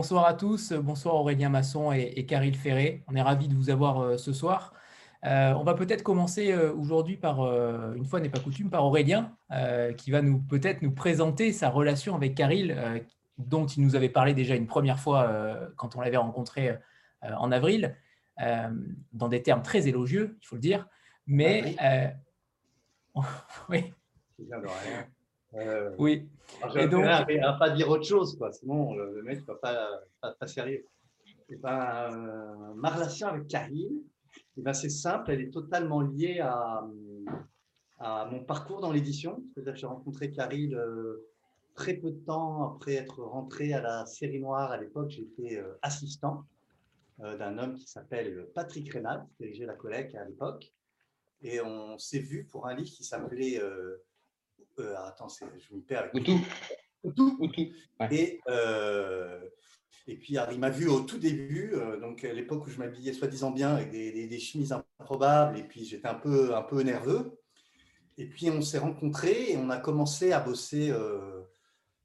bonsoir à tous, bonsoir Aurélien Masson et, et Caril Ferré. On est ravis de vous avoir ce soir. on va peut-être commencer aujourd'hui par, une fois n'est pas coutume, par Aurélien, qui va nous peut-être nous présenter sa relation avec Caril, dont il nous avait parlé déjà une première fois quand on l'avait rencontré en avril, dans des termes très élogieux, il faut le dire. Mais oui. Euh, oui. je donc, à, pas dire autre chose, quoi. sinon le mec ne va pas, pas, sérieux. Et ben, euh, ma relation avec Karine, eh ben, c'est simple, elle est totalement liée à, à mon parcours dans l'édition. J'ai rencontré Karine euh, très peu de temps après être rentré à la série noire. À l'époque, j'étais assistant d'un homme qui s'appelle Patrick Rénal, qui dirigeait la collecte à l'époque. Et on s'est vu pour un livre qui s'appelait euh, attends, je me perds. Avec... Outou. Et, euh, et puis, il m'a vu au tout début, euh, donc à l'époque où je m'habillais soi-disant bien avec des, des, chemises improbables, et puis j'étais un peu, un peu nerveux. Et puis, on s'est rencontrés et on a commencé à bosser,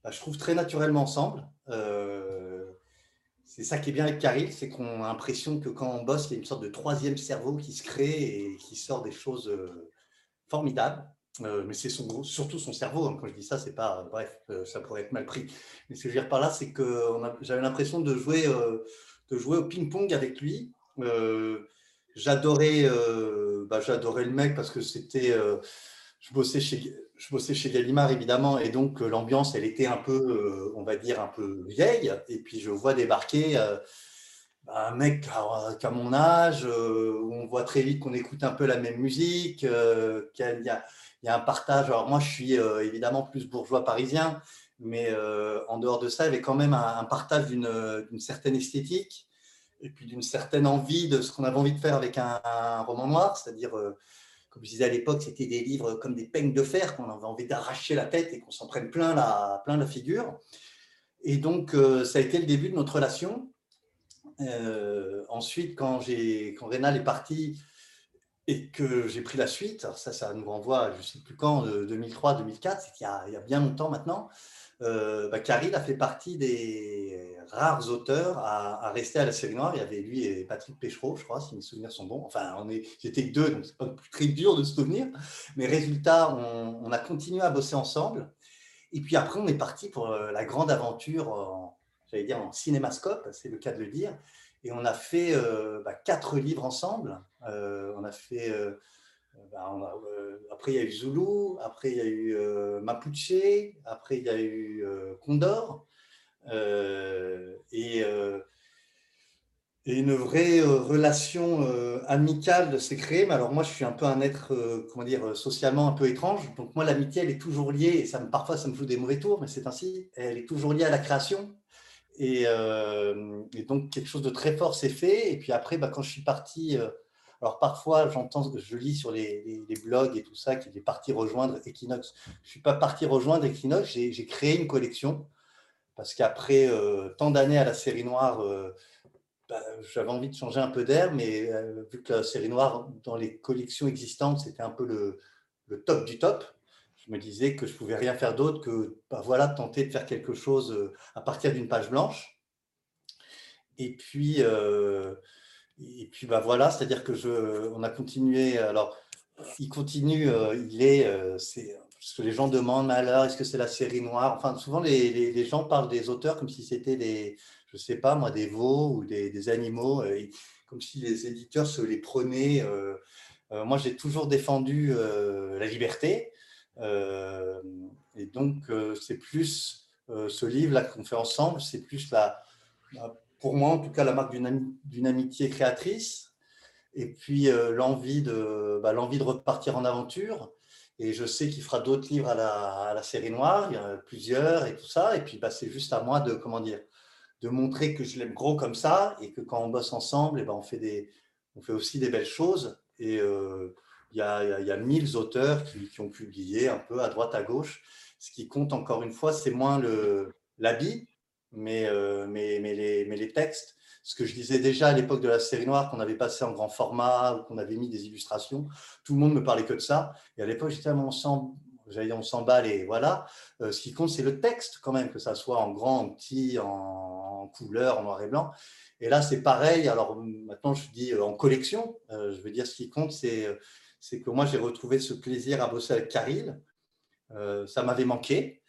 bah, je trouve, très naturellement ensemble. c'est ça qui est bien avec Caril, c'est qu'on a l'impression que quand on bosse, il y a une sorte de troisième cerveau qui se crée et qui sort des choses formidables. Euh, mais c'est surtout son cerveau. Hein. Quand je dis ça, c'est pas. Bref, euh, ça pourrait être mal pris. Mais ce que je veux dire par là, c'est que j'avais l'impression de jouer, euh, de jouer au ping-pong avec lui. j'adorais, bah, j'adorais le mec parce que c'était. je bossais chez, chez Gallimard évidemment, et donc l'ambiance, elle était un peu, on va dire, un peu vieille. Et puis je vois débarquer. Bah, un mec qui a, mon âge, où on voit très vite qu'on écoute un peu la même musique, qu'il y a, il y a un partage. Alors moi, je suis euh, évidemment plus bourgeois parisien, mais euh, en dehors de ça, il y avait quand même un, partage d'une certaine esthétique et puis d'une certaine envie de ce qu'on avait envie de faire avec un, roman noir, c'est-à-dire, euh, comme je disais à l'époque, c'était des livres comme des peignes de fer qu'on avait envie d'arracher la tête et qu'on s'en prenne plein la, plein la figure. Et donc, ça a été le début de notre relation. ensuite, quand, quand Rénal est parti, et que j'ai pris la suite, ça, ça nous renvoie, je ne sais plus quand, 2003, 2004, c'est qu'il y, a bien longtemps maintenant, euh, bah, a fait partie des rares auteurs à, rester à la série noire. Il y avait lui et Patrick Péchereau, je crois, si mes souvenirs sont bons. Enfin, on est, j'étais deux, donc c'est pas très dur de se souvenir. Mais résultat, on, a continué à bosser ensemble. Et puis après, on est parti pour euh, la grande aventure, j'allais dire en cinémascope, c'est le cas de le dire. Et on a fait euh, bah, quatre livres ensemble. Euh, on a fait. Euh, bah, après, il y a eu Zulu, après, il y a eu Mapuche, après, il y a eu Condor. et une vraie relation amicale s'est créée. Mais alors moi, je suis un peu un être, comment dire, socialement un peu étrange. Donc moi, l'amitié, elle est toujours liée, et parfois, ça me joue des mauvais tours, mais c'est ainsi. Elle est toujours liée à la création. Euh, et, donc, quelque chose de très fort s'est fait. Et puis après, bah, quand je suis parti, euh, alors parfois, j'entends, je lis sur les, blogs et tout ça qu'il est parti rejoindre Equinox. Je ne suis pas parti rejoindre Equinox, j'ai créé une collection parce qu'après euh, tant d'années à la série noire, bah, j'avais envie de changer un peu d'air, mais vu que la série noire, dans les collections existantes, c'était un peu le, le top du top je me disais que je pouvais rien faire d'autre que bah, voilà, tenter de faire quelque chose euh, à partir d'une page blanche. Et puis, euh, et puis bah, voilà, c'est-à-dire que je, on a continué. Alors, il continue, euh, il est, c'est ce que les gens demandent, alors est-ce que c'est la série noire? Enfin, souvent les, les, gens parlent des auteurs comme si c'était des, je sais pas moi, des veaux ou des, des animaux, comme si les éditeurs se les prenaient. moi, j'ai toujours défendu la liberté. Euh, et donc, euh, c'est plus euh, ce livre-là qu'on fait ensemble, c'est plus la, pour moi en tout cas, la marque d'une amitié créatrice et puis l'envie de, bah, de repartir en aventure. Et je sais qu'il fera d'autres livres à la, série noire, il y en a plusieurs et tout ça. Et puis, bah, c'est juste à moi de, comment dire, de montrer que je l'aime gros comme ça et que quand on bosse ensemble, et eh ben, on, fait des, on fait aussi des belles choses. Et, il y a, il y a mille auteurs qui, ont publié un peu à droite, à gauche. Ce qui compte encore une fois, c'est moins l'habit, mais, euh, mais, mais, les, mais les textes. Ce que je disais déjà à l'époque de la série noire, qu'on avait passé en grand format, qu'on avait mis des illustrations, tout le monde me parlait que de ça. Et à l'époque, j'étais mon sang, j'allais on s'emballe et voilà. Euh, ce qui compte, c'est le texte quand même, que ça soit en grand, en petit, en couleur, en noir et blanc. Et là, c'est pareil. Alors maintenant, je dis en collection. je veux dire, ce qui compte, c'est c'est que moi, j'ai retrouvé ce plaisir à bosser avec Caril. ça m'avait manqué.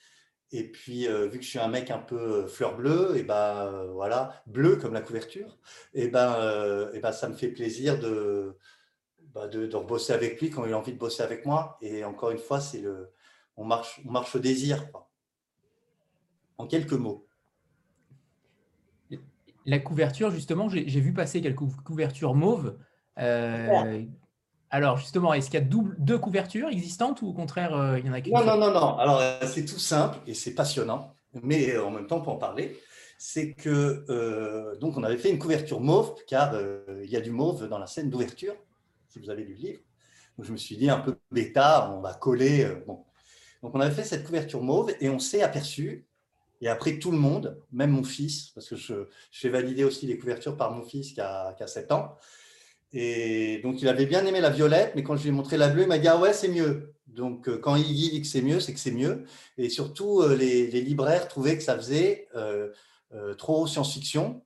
Et puis, vu que je suis un mec un peu fleur bleue, et ben voilà, bleu comme la couverture, et ben, et ben ça me fait plaisir de, bah, de, de rebosser avec lui quand il a envie de bosser avec moi. Et encore une fois, c'est le, on marche, on marche au désir. En quelques mots. La couverture, justement, j'ai vu passer quelques couvertures mauves. Euh, alors, justement, est-ce qu'il y a double, deux couvertures existantes ou au contraire, euh, il y en a qu'une Non, non, non, non. Alors, euh, c'est tout simple et c'est passionnant, mais en même temps, pour en parler, c'est que donc on avait fait une couverture mauve, car il y a du mauve dans la scène d'ouverture, si vous avez lu le livre. Donc, je me suis dit un peu bêta, on va coller. bon, donc, on avait fait cette couverture mauve et on s'est aperçu, et après tout le monde, même mon fils, parce que je, fais valider aussi les couvertures par mon fils qui a, qui a 7 ans, et donc il avait bien aimé la violette, mais quand je lui ai montré la bleue, il m'a dit Ah ouais, c'est mieux. Donc euh, quand il dit que c'est mieux, c'est que c'est mieux. Et surtout, euh, les, libraires trouvaient que ça faisait euh, trop science-fiction.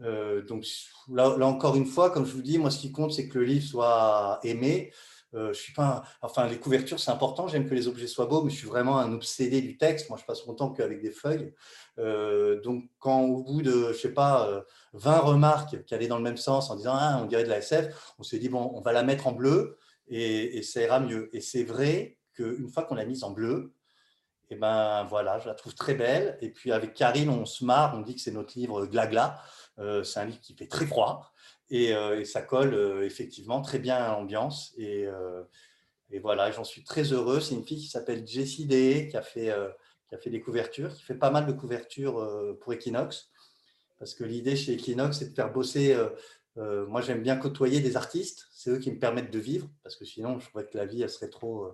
donc là, là, encore une fois, comme je vous dis, moi ce qui compte, c'est que le livre soit aimé. Euh, je suis pas, enfin, les couvertures, c'est important. J'aime que les objets soient beaux, mais je suis vraiment un obsédé du texte. Moi, je passe mon temps qu'avec des feuilles. Euh, donc, quand au bout de, je sais pas, 20 euh, remarques qui allaient dans le même sens en disant, ah, on dirait de la SF, on s'est dit, bon, on va la mettre en bleu et, ça ira mieux. Et c'est vrai qu'une fois qu'on l'a mise en bleu, et eh ben voilà, je la trouve très belle. Et puis avec Karine, on se marre, on dit que c'est notre livre Glagla. c'est un livre qui fait très froid. Euh, et, ça colle euh, effectivement très bien à l'ambiance. Et, euh, et, voilà, j'en suis très heureux. C'est une fille qui s'appelle Jessie Day, qui a, fait, qui a fait des couvertures, qui fait pas mal de couvertures pour Equinox. Parce que l'idée chez Equinox, c'est de faire bosser. moi, j'aime bien côtoyer des artistes. C'est eux qui me permettent de vivre. Parce que sinon, je trouvais que la vie, elle serait trop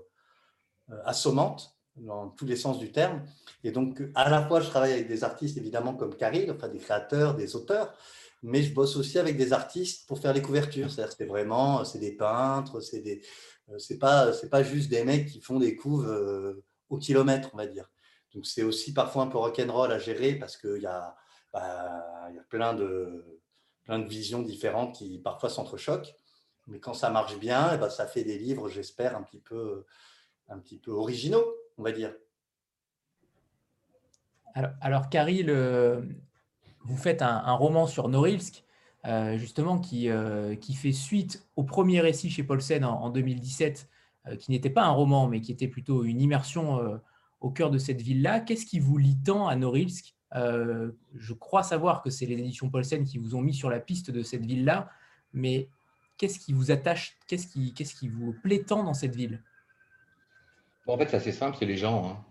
assommante dans tous les sens du terme. Et donc, à la fois, je travaille avec des artistes, évidemment, comme Caril, enfin des créateurs, des auteurs, mais je bosse aussi avec des artistes pour faire les couvertures. C'est vraiment, c'est des peintres, c'est des, euh, c'est pas, c'est pas juste des mecs qui font des couves euh, au kilomètre, on va dire. Donc c'est aussi parfois un peu rock'n'roll à gérer parce qu'il y a, bah, y a plein de, plein de visions différentes qui parfois s'entrechoquent. Mais quand ça marche bien, ben, ça fait des livres, j'espère, un petit peu, un petit peu originaux, on va dire. Alors, alors Carrie, le, vous faites un, roman sur Norilsk, euh, justement, qui, euh, qui fait suite au premier récit chez Paulsen en, en 2017, euh, qui n'était pas un roman, mais qui était plutôt une immersion au cœur de cette ville-là. Qu'est-ce qui vous lie tant à Norilsk? Je crois savoir que c'est les éditions Paulsen qui vous ont mis sur la piste de cette ville-là, mais qu'est-ce qui vous attache Qu'est-ce qui, qu'est-ce qui vous plaît tant dans cette ville? En fait, c'est assez simple, c'est les gens. Hein.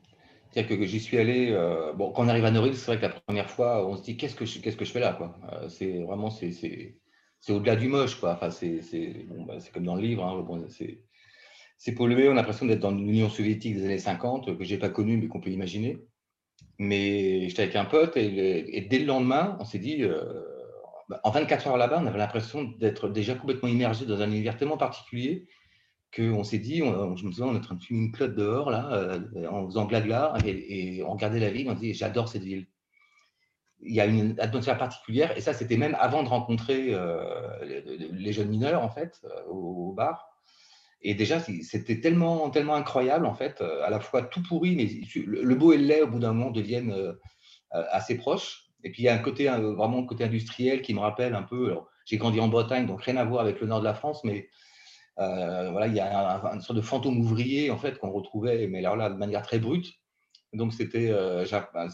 C'est-à-dire que j'y suis allé. Euh, bon, quand on arrive à Norilsk, c'est vrai que la première fois, on se dit qu'est-ce que je, qu'est-ce que je fais là, quoi? Euh, c'est vraiment c'est, c'est, c'est au-delà du moche, quoi. Enfin, c'est, c'est, bon, bah, c'est comme dans le livre. Hein, c'est, pollué. On a l'impression d'être dans l'Union soviétique des années 50 que j'ai pas connu mais qu'on peut imaginer. Mais j'étais avec un pote et, et dès le lendemain, on s'est dit. Euh, bah, en 24 heures là-bas, on avait l'impression d'être déjà complètement immergé dans un univers tellement particulier qu'on s'est dit, on, je me souviens, on est en train de fumer une clope dehors, là, euh, en faisant blagla, et, et, on regardait la ville, on dit, j'adore cette ville. Il y a une atmosphère particulière, et ça, c'était même avant de rencontrer euh, les, jeunes mineurs, en fait, euh, au, bar. Et déjà, c'était tellement, tellement incroyable, en fait, à la fois tout pourri, mais le, beau et le laid, au bout d'un moment, deviennent assez proches. Et puis, il y a un côté, vraiment un côté industriel qui me rappelle un peu, j'ai grandi en Bretagne, donc rien à voir avec le nord de la France, mais euh, voilà, il y a un, une sorte de fantôme ouvrier en fait qu'on retrouvait, mais alors là de manière très brute. Donc c'était euh, ben,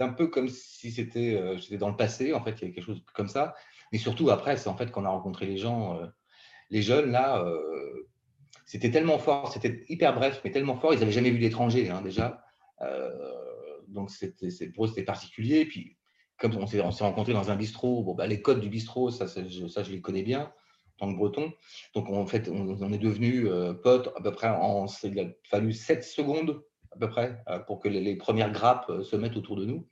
un peu comme si c'était euh, j'étais dans le passé en fait, il y avait quelque chose comme ça. Mais surtout après, c'est en fait qu'on a rencontré les gens, les jeunes là. c'était tellement fort, c'était hyper bref, mais tellement fort, ils n'avaient jamais vu d'étrangers hein, déjà. donc c'était pour eux c'était particulier. Puis comme on s'est rencontrés dans un bistrot, bon, bah, les codes du bistrot, ça, ça, je les connais bien tant que breton. Donc, en fait, on, est devenu euh, potes à peu près. Il a fallu 7 secondes à peu près euh, pour que les, premières grappes euh, se mettent autour de nous.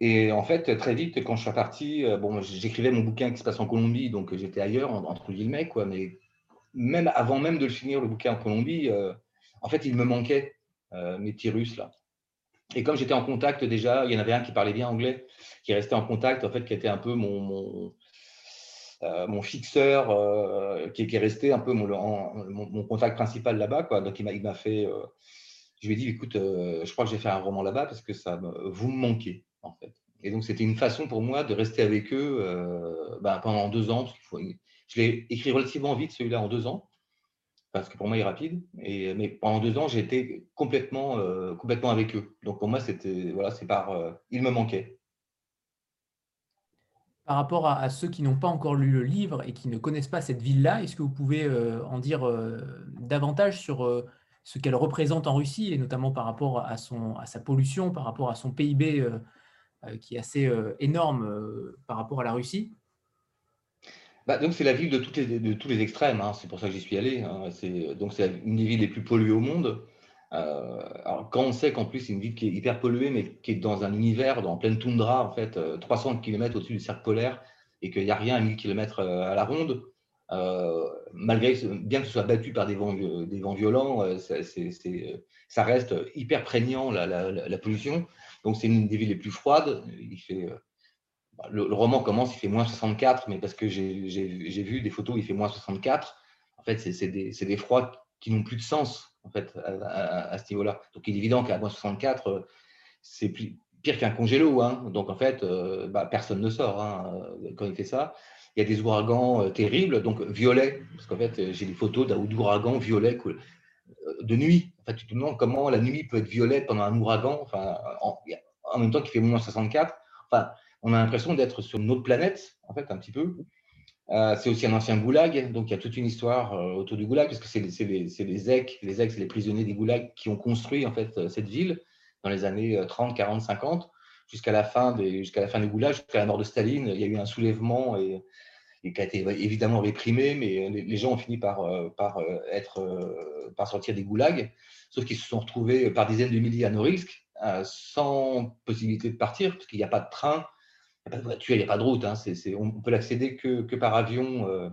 Et en fait, très vite, quand je suis parti, bon, j'écrivais mon bouquin qui se passe en Colombie, donc j'étais ailleurs, entre guillemets, quoi. Mais même avant même de le finir, le bouquin en Colombie, en fait, il me manquait mes petits Russes là. et comme j'étais en contact déjà, il y en avait un qui parlait bien anglais, qui restait en contact, en fait, qui était un peu mon, mon fixeur, qui, est resté un peu mon, contact principal là-bas. Quoi. Donc, il m'a fait. je lui ai dit, écoute, je crois que j'ai fait un roman là-bas parce que ça, vous me manquez, en fait. Et donc, c'était une façon pour moi de rester avec eux ben, pendant deux ans. Je l'ai écrit relativement vite, celui-là, en deux ans parce que pour moi, il est rapide. Et, mais pendant deux ans, j'ai été complètement, euh, complètement avec eux. Donc pour moi, c'était voilà, c'est par, euh, il me manquait. Par rapport à, ceux qui n'ont pas encore lu le livre et qui ne connaissent pas cette ville-là, est-ce que vous pouvez euh, en dire davantage sur ce qu'elle représente en Russie et notamment par rapport à, son, à sa pollution, par rapport à son PIB qui est assez énorme par rapport à la Russie? Bah, donc c'est la ville de, toutes les, de tous les extrêmes, hein. c'est pour ça que j'y suis allé. Hein. Donc c'est une des villes les plus polluées au monde. Euh, alors quand on sait qu'en plus c'est une ville qui est hyper polluée, mais qui est dans un univers, dans pleine toundra, en fait, 300 euh, km au-dessus du cercle polaire, et qu'il n'y a rien à 1000 km euh, à la ronde, malgré, bien que ce soit battu par des vents, violents, ça reste hyper prégnant la, la, la, pollution. Donc c'est une des villes les plus froides. Il fait bah, le, roman commence, il fait moins 64, mais parce que j'ai vu des photos, il fait moins 64. En fait, c'est des, des, froids qui n'ont plus de sens en fait, à, ce niveau-là. Donc, il est évident qu'à moins 64, euh, c'est pire qu'un congélo. Hein. Donc, en fait, euh, bah, personne ne sort hein, euh, quand il fait ça. Il y a des ouragans terribles, donc violets, parce qu'en fait, j'ai des photos d'un ouragan violet de nuit. En fait, tu te demandes comment la nuit peut être violette pendant un ouragan, en, en même temps qu'il fait moins 64. Enfin, on a l'impression d'être sur une autre planète, en fait, un petit peu. Euh, c'est aussi un ancien goulag, donc il y a toute une histoire euh, autour du goulag, parce que c'est les, les EC, les c'est les prisonniers des goulags qui ont construit en fait euh, cette ville dans les années 30, 40, 50, jusqu'à la fin jusqu'à la fin du goulag, jusqu'à la mort de Staline. Il y a eu un soulèvement et, qui a été évidemment réprimé, mais les, gens ont fini par, par, être, par sortir des goulags, sauf qu'ils se sont retrouvés par dizaines de milliers à Norilsk, sans possibilité de partir, parce qu'il n'y a pas de train, n'y a pas de il n'y a pas de route. Hein. on, peut l'accéder que, par avion, euh,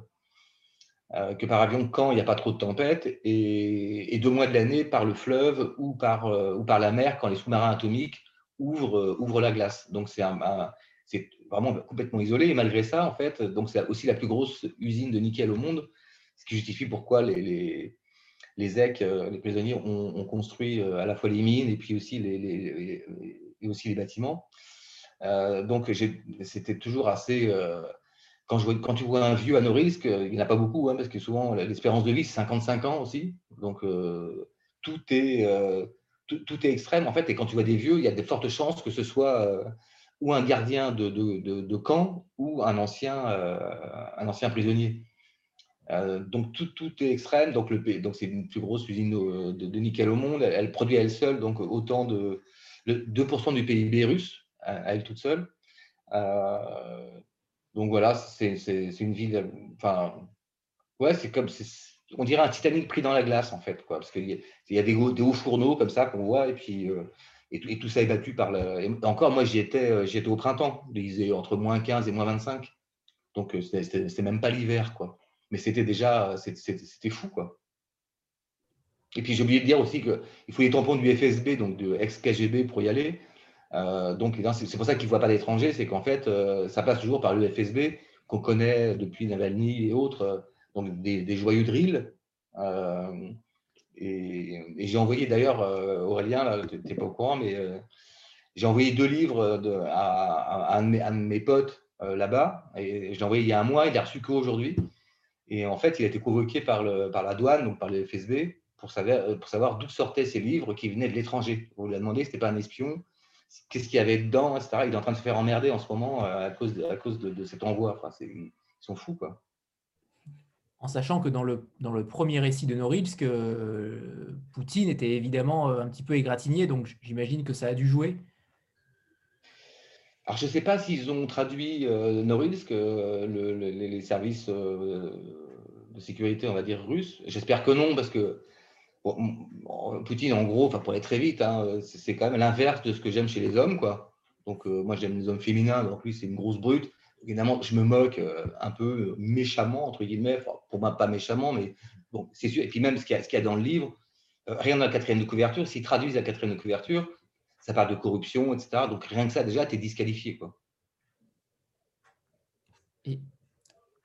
euh, que par avion quand il n'y a pas trop de tempête, et, deux mois de l'année par le fleuve ou par, euh, ou par la mer quand les sous-marins atomiques ouvrent, la glace. Donc c'est vraiment complètement isolé. Et malgré ça, en fait, c'est aussi la plus grosse usine de nickel au monde, ce qui justifie pourquoi les, les, les les prisonniers, ont, construit à la fois les mines et puis aussi les, et aussi les bâtiments. Euh, donc, c'était toujours assez. Euh, quand, tu vois un vieux à nos risques, il n'y en a pas beaucoup, hein, parce que souvent l'espérance de vie, c'est 55 ans aussi. Donc, euh, tout, est, tout, est extrême, en fait. Et quand tu vois des vieux, il y a de fortes chances que ce soit ou un gardien de, de, camp ou un ancien, un ancien prisonnier. donc tout, tout, est extrême. Donc donc c'est une plus grosse usine de, nickel au monde. Elle, elle, produit elle seule donc autant de 2% du PIB russe à, elle toute seule. Euh, donc voilà, c'est une ville. Enfin, ouais, c'est comme. On dirait un Titanic pris dans la glace, en fait, quoi, parce qu'il y, a des, hauts fourneaux comme ça qu'on voit, et puis euh, et, tout ça est battu par le. encore, moi, j'y étais, euh, étais au printemps, disait entre moins 15 et moins 25. Donc, c'était même pas l'hiver, quoi. Mais c'était déjà, c'était fou, quoi. Et puis, j'ai oublié de dire aussi qu'il faut les tampons du FSB, donc de ex-KGB, pour y aller. Euh, donc, c'est pour ça qu'ils ne voient pas d'étrangers, c'est qu'en fait, euh, ça passe toujours par l'UFSB, qu'on connaît depuis Navalny et autres, euh, donc des, joyeux drills. et, j'ai envoyé d'ailleurs, Aurélien, tu n'es pas au courant, mais j'ai envoyé deux livres à, un de mes, potes là-bas, et je l'ai envoyé il y a un mois, il a reçu qu'aujourd'hui. Et en fait, il a été convoqué par, le, la douane, donc par le FSB, pour savoir, pour savoir d'où sortaient ces livres qui venaient de l'étranger. On lui a demandé n'était pas un espion, qu'est-ce qu'il y avait dedans, etc. Il est en train de se faire emmerder en ce moment euh, à cause de, à cause de, cet envoi. Enfin, ils sont fous, quoi. En sachant que dans le, dans le premier récit de Norilsk, euh, Poutine était évidemment euh, un petit peu égratigné, donc j'imagine que ça a dû jouer. Alors, je ne sais pas s'ils ont traduit Norilsk, les services de sécurité, on va dire, russes. J'espère que non, parce que Poutine, en gros, pour aller très vite, hein, c'est quand même l'inverse de ce que j'aime chez les hommes. Quoi. Donc, euh, moi, j'aime les hommes féminins, donc lui, c'est une grosse brute. Évidemment, je me moque euh, un peu méchamment, entre guillemets, pour moi, pas méchamment, mais bon, c'est sûr. Et puis, même ce qu'il y, a dans le livre, euh, rien dans la quatrième de couverture, s'ils traduisent la quatrième de couverture, ça parle de corruption, etc. Donc rien que ça, déjà, tu es disqualifié. Quoi. Et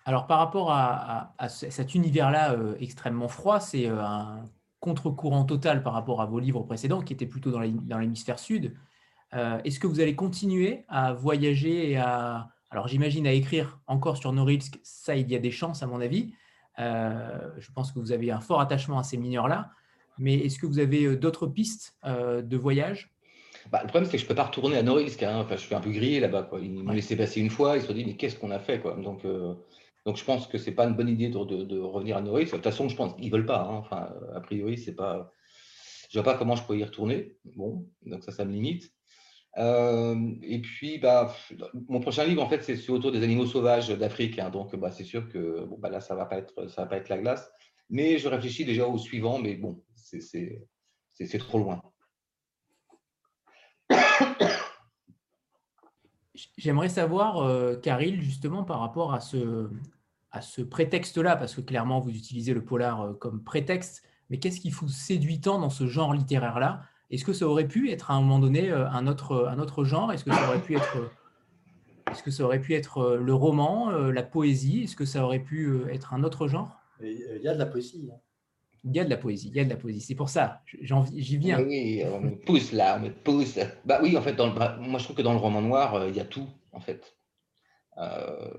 alors, par rapport à, cet univers-là euh, extrêmement froid, c'est euh, un contre-courant total par rapport à vos livres précédents qui étaient plutôt dans l'hémisphère sud. Euh, est-ce que vous allez continuer à voyager et à. Alors, j'imagine à écrire encore sur Norilsk, ça, il y a des chances, à mon avis. je pense que vous avez un fort attachement à ces mineurs-là. Mais est-ce que vous avez d'autres pistes de voyage? Bah, le problème, c'est que je ne peux pas retourner à Norilsk. Hein. Enfin, je suis un peu grillé là-bas. Ils m'ont laissé passer une fois. Ils se sont dit, mais qu'est-ce qu'on a fait quoi? Donc, euh, donc, je pense que ce n'est pas une bonne idée de, de, revenir à Norilsk. De toute façon, je pense qu'ils ne veulent pas. Hein. Enfin, a priori, c'est pas. Je ne vois pas comment je peux y retourner. Bon, donc ça, ça me limite. Euh, et puis, bah, mon prochain livre, en fait, c'est autour des animaux sauvages d'Afrique. Hein. donc, bah, c'est sûr que bon, bah, là, ça ne va, pas être, va pas être la glace. Mais je réfléchis déjà au suivant. Mais bon, c'est trop loin. J'aimerais savoir, euh, justement, par rapport à ce, à ce prétexte-là, parce que clairement, vous utilisez le polar euh, comme prétexte, mais qu'est-ce qui vous séduit tant dans ce genre littéraire-là? Est-ce que ça aurait pu être à un moment donné euh, un autre, un autre genre? Est-ce que ça aurait pu être, est-ce que ça aurait pu être euh, le roman, la poésie? Est-ce que ça aurait pu être un autre genre? Il y a de la poésie. Hein. Il y a de la poésie, il y a de la poésie. C'est pour ça, j'y viens. Oui, on me pousse là, on me pousse. Bah oui, en fait, dans bah, moi je trouve que dans le roman noir, euh, il y a tout, en fait. Euh,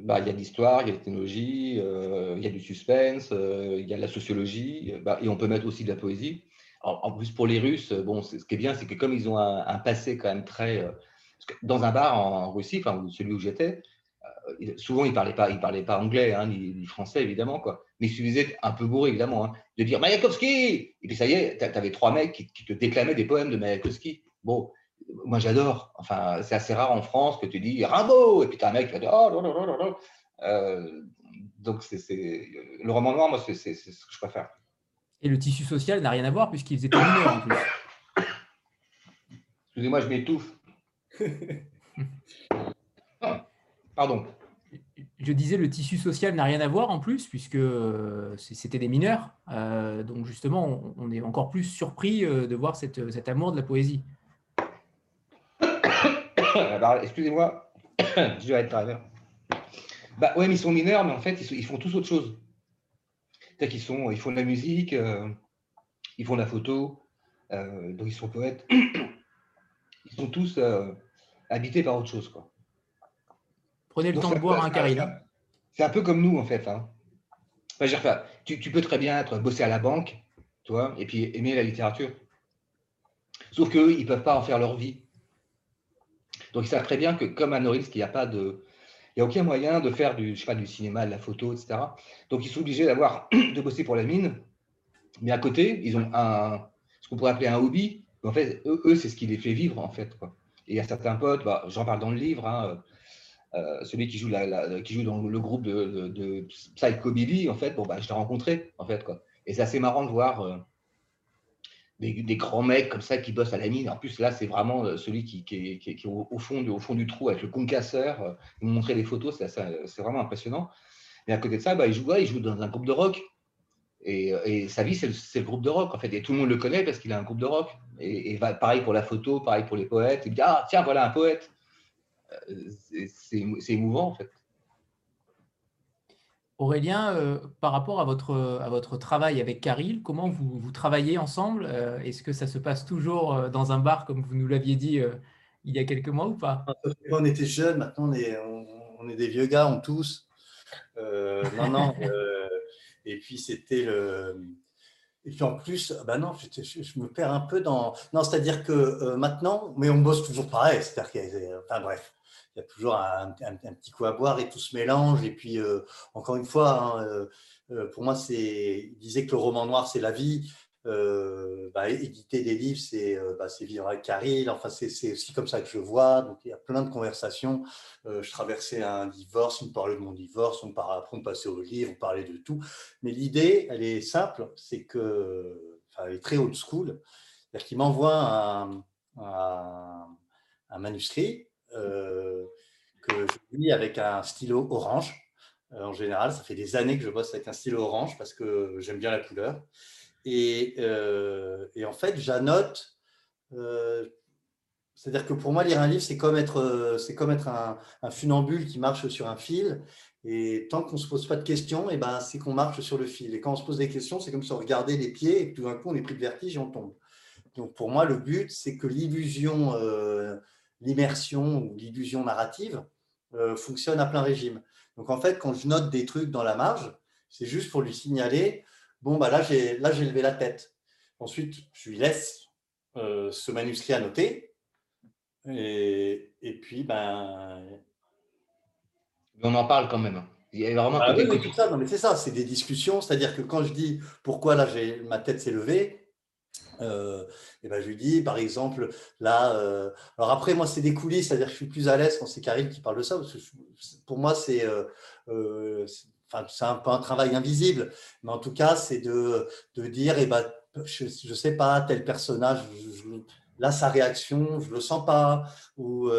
bah, il y a de l'histoire, il y a technologie, euh, il y a du suspense, il y a de la sociologie, bah, et on peut mettre aussi de la poésie. En, plus, pour les Russes, bon, ce qui est bien, c'est que comme ils ont un, passé quand même très. dans un bar en, Russie, enfin, celui où j'étais, souvent ils parlaient, parlaient pas anglais, hein, ni, français, évidemment, quoi mais il suffisait un peu bourré, évidemment, hein, de dire Mayakovsky Et puis ça y est, tu avais trois mecs qui, te déclamaient des poèmes de Mayakovsky. Bon, moi j'adore. Enfin, c'est assez rare en France que tu dis Rimbaud Et puis tu as un mec qui va dire Oh, non, non, non, non. Euh, donc, c'est, le roman noir, moi, c'est, ce que je préfère. Et le tissu social n'a rien à voir puisqu'ils étaient mineurs en plus. Excusez-moi, je m'étouffe. Pardon je disais, le tissu social n'a rien à voir en plus, puisque euh, c'était des mineurs. Euh, donc justement, on, est encore plus surpris de voir cette, cet amour de la poésie. Excusez-moi, je vais être travers. Bah ouais, mais ils sont mineurs, mais en fait, ils, font tous autre chose. C'est-à-dire qu'ils sont, ils font de la musique, ils font de la photo, donc ils sont poètes. Ils sont tous habités par autre chose, quoi. Prenez le temps de boire un caril. C'est un peu comme nous, en fait. Hein. tu, peux très bien être bossé à la banque, toi, et puis aimer la littérature. Sauf qu'eux, ils ne peuvent pas en faire leur vie. Donc, ils savent très bien que, comme à Norris, qu'il n'y a pas de. Il n'y a aucun moyen de faire du, je sais pas, du cinéma, de la photo, etc. Donc, ils sont obligés d'avoir de bosser pour la mine. Mais à côté, ils ont un, ce qu'on pourrait appeler un hobby. En fait, eux, c'est ce qui les fait vivre, en fait. Quoi. Et il y a certains potes, bah, j'en parle dans le livre, hein, euh, celui qui joue, la, qui joue dans le groupe de, de, Psycho Billy, en fait, bon, bah, je l'ai rencontré, en fait, quoi. Et c'est assez marrant de voir euh, des, grands mecs comme ça qui bossent à la mine. En plus, là, c'est vraiment euh, celui qui, est, au, fond, du trou avec le concasseur. Ils m'ont montré des photos, c'est vraiment impressionnant. Et à côté de ça, bah, il, joue, il dans un groupe de rock. Et, et sa vie, c'est le, groupe de rock, en fait. Et tout le monde le connaît parce qu'il a un groupe de rock. Et, et pareil pour la photo, pareil pour les poètes. Il dit Ah, tiens, voilà un poète c'est émouvant en fait. Aurélien, euh, par rapport à votre, à votre travail avec Caril, comment vous, vous travaillez ensemble euh, Est-ce que ça se passe toujours euh, dans un bar comme vous nous l'aviez dit il y a quelques mois ou pas? On était jeunes, maintenant on est, on, est des vieux gars, on tous. non, non. et puis c'était le. Et puis en plus, non, je, je, me perds un peu dans. Non, c'est-à-dire que maintenant, mais on bosse toujours pareil. C'est-à-dire qu'il Enfin bref il y a toujours un, petit coup à boire et tout se mélange. Et puis, euh, encore une fois, hein, euh, euh, pour moi, c'est, il disait que le roman noir, c'est la vie. Bah, éditer des livres, c'est bah, vivre avec Caril. Enfin, c'est aussi comme ça que je vois. Donc, il y a plein de conversations. je traversais un divorce, on me parlait de mon divorce, on parlait, après on passait au livre, on parlait de tout. Mais l'idée, elle est simple, c'est que, enfin, elle est très old school. C'est-à-dire qu'il m'envoie un, un manuscrit euh, que je lis avec un stylo orange. Euh, en général, ça fait des années que je bosse avec un stylo orange parce que j'aime bien la couleur. Et, euh, en fait, j'annote C'est-à-dire que pour moi, lire un livre, c'est comme être, c'est comme être un, funambule qui marche sur un fil. Et tant qu'on ne se pose pas de questions, et eh ben, c'est qu'on marche sur le fil. Et quand on se pose des questions, c'est comme si on regardait les pieds et tout d'un coup, on est pris de vertige et on tombe. Donc pour moi, le but, c'est que l'illusion, l'immersion ou l'illusion narrative euh, fonctionne à plein régime. Donc en fait, quand je note des trucs dans la marge, c'est juste pour lui signaler, bon, bah là, j'ai levé la tête. Ensuite, je lui laisse euh, ce manuscrit à noter. Et, et puis, ben... On en parle quand même. Il y a vraiment ah, oui, tout ça, non, mais c'est ça, c'est des discussions. C'est-à-dire que quand je dis pourquoi là, ma tête s'est levée, euh, et ben je lui dis, par exemple, là, euh, alors après, moi, c'est des coulisses, c'est-à-dire que je suis plus à l'aise quand c'est Karim qui parle de ça, parce que pour moi, c'est euh, c'est un peu un travail invisible, mais en tout cas, c'est de, de dire, et ben, je ne sais pas, tel personnage, là, sa réaction, je le sens pas, ou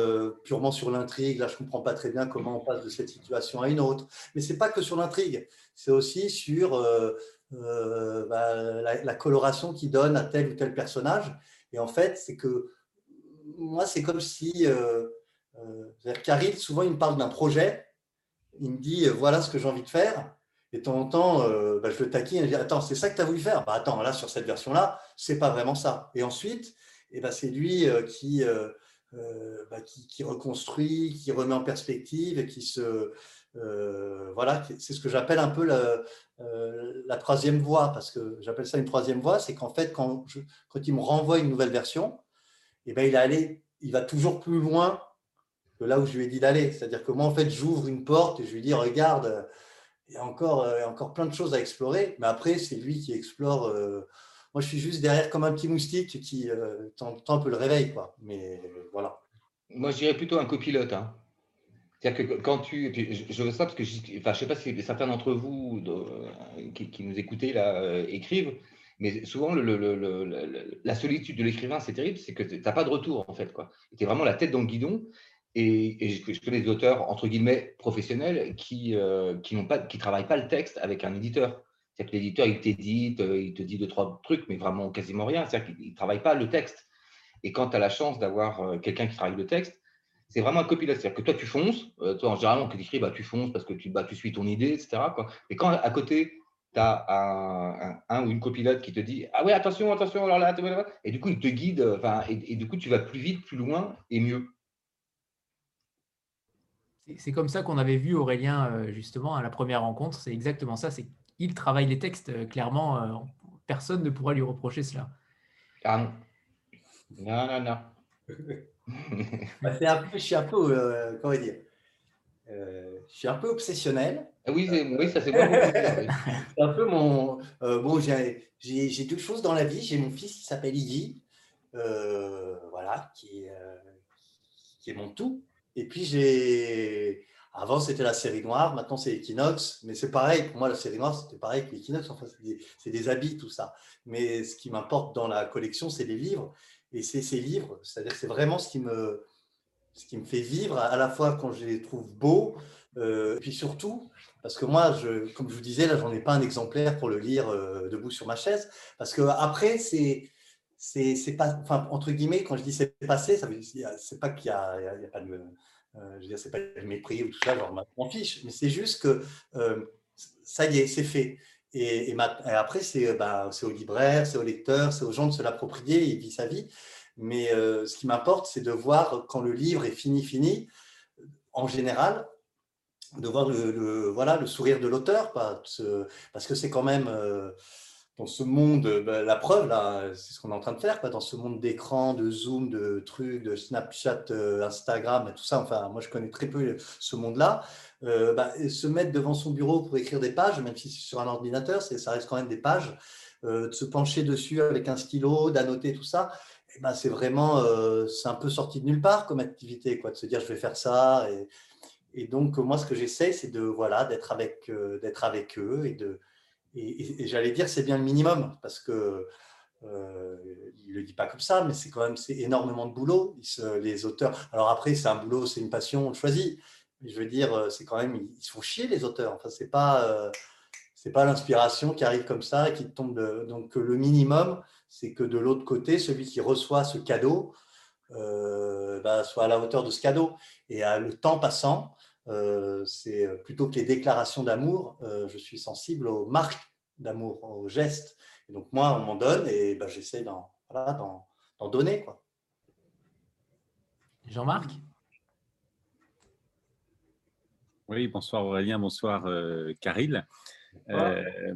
purement sur l'intrigue, là, je comprends pas très bien comment on passe de cette situation à une autre. Mais ce n'est pas que sur l'intrigue, c'est aussi sur euh, bah, la, coloration qu'il donne à tel ou tel personnage. Et en fait, c'est que moi, c'est comme si, euh, euh, souvent, il me parle d'un projet, il me dit, euh, voilà ce que j'ai envie de faire. Et de temps en temps, bah, je le taquine et je dis, attends, c'est ça que tu as voulu faire? Bah, Attends, là, sur cette version-là, c'est pas vraiment ça. Et ensuite, et bah, c'est lui qui, bah, qui, qui, reconstruit, qui remet en perspective et qui se, euh, voilà, c'est ce que j'appelle un peu euh, la, troisième voie, parce que j'appelle ça une troisième voie, c'est qu'en fait, quand, il me renvoie une nouvelle version, eh ben, il, allé, il va toujours plus loin que là où je lui ai dit d'aller. C'est-à-dire que moi, en fait, j'ouvre une porte et je lui dis, regarde, il y a encore, encore plein de choses à explorer, mais après, c'est lui qui explore. Euh, moi, je suis juste derrière comme un petit moustique qui tend, un peu le réveil. Mais voilà. Moi, je dirais plutôt un copilote. Hein. C'est-à-dire que quand tu. Je, veux ça parce que je ne sais pas si certains d'entre vous qui, nous écoutez euh, écrivent, mais souvent la solitude de l'écrivain, c'est terrible, c'est que tu n'as pas de retour en fait. Tu es vraiment la tête dans le guidon. Et, je, connais des auteurs, entre guillemets, professionnels qui euh, qui qui travaillent pas le texte avec un éditeur. C'est-à-dire que l'éditeur, il t'édite, euh, il te dit deux, trois trucs, mais vraiment quasiment rien. C'est-à-dire qu'il ne travaille pas le texte. Et quand tu as la chance d'avoir quelqu'un qui travaille le texte, c'est vraiment un copilote. C'est-à-dire que toi, tu fonces. Euh, toi, en général, on t'écrit, bah, tu fonces parce que tu, bah, tu suis ton idée, etc. Quoi. Et quand à côté, tu as un, un, ou une copilote qui te dit Ah ouais, attention, attention, alors là, et du coup, il te guide, enfin, et, du coup, tu vas plus vite, plus loin et mieux. C'est comme ça qu'on avait vu Aurélien, euh, justement, à la première rencontre. C'est exactement ça. C'est qu'il travaille les textes, euh, clairement. personne ne pourra lui reprocher cela. Ah non. Non, non, non. Bah, un peu, je suis un peu, euh, comment dire, euh, je suis un peu obsessionnel. Ah oui, oui, ça c'est bon. c'est un peu mon. Euh, bon, j'ai deux choses dans la vie. J'ai mon fils qui s'appelle Iggy, voilà, qui, qui est mon tout. Et puis j'ai. Avant, c'était la série noire, maintenant c'est Equinox, mais c'est pareil, pour moi, la série noire, c'était pareil que l'Equinox, enfin, c'est des, des, habits, tout ça. Mais ce qui m'importe dans la collection, c'est les livres. Et c'est ces livres, c'est-à-dire c'est vraiment ce qui, me, ce qui me fait vivre, à la fois quand je les trouve beaux, euh, et puis surtout, parce que moi, je, comme je vous disais, là, j'en ai pas un exemplaire pour le lire euh, debout sur ma chaise, parce que après, c'est c'est pas, enfin, entre guillemets, quand je dis c'est passé, ça veut c'est pas qu'il y, a, pas de, euh, je veux dire, c'est pas le mépris ou tout ça, genre, m'en fiche, mais c'est juste que ça y est, c'est fait. Et, après, bah, c'est aux libraires, c'est aux lecteurs, c'est aux gens de se l'approprier, il vit sa vie. Mais euh, ce qui m'importe, c'est de voir quand le livre est fini, fini, en général, de voir le, voilà, le sourire de l'auteur, parce que c'est quand même euh, dans ce monde, bah, la preuve, c'est ce qu'on est en train de faire, dans ce monde d'écran, de Zoom, de trucs, de Snapchat, euh, Instagram, tout ça. Enfin, moi, je connais très peu ce monde-là. Euh, bah, se mettre devant son bureau pour écrire des pages, même si c'est sur un ordinateur, ça reste quand même des pages, euh, de se pencher dessus avec un stylo, d'annoter tout ça, et ben c'est vraiment, euh, c'est un peu sorti de nulle part comme activité, quoi, de se dire je vais faire ça. Et, donc moi, ce que j'essaie, c'est de voilà, d'être avec, d'être avec eux et de, et, j'allais dire c'est bien le minimum parce que il le dit pas comme ça, mais c'est quand même c'est énormément de boulot. les auteurs. Alors après, c'est un boulot, c'est une passion, on le choisit je veux dire, euh, c'est quand même, ils se font chier les auteurs. Enfin, c'est pas, euh, pas l'inspiration qui arrive comme ça et qui tombe. Donc le minimum, c'est que de l'autre côté, celui qui reçoit ce cadeau, bah, soit à la hauteur de ce cadeau. Et le temps passant, c'est plutôt que les déclarations d'amour, je suis sensible aux marques d'amour, aux gestes. Et donc moi, on m'en donne et bah, j'essaie d'en donner. Jean-Marc? Oui, bonsoir Aurélien, bonsoir euh, Caril. Euh,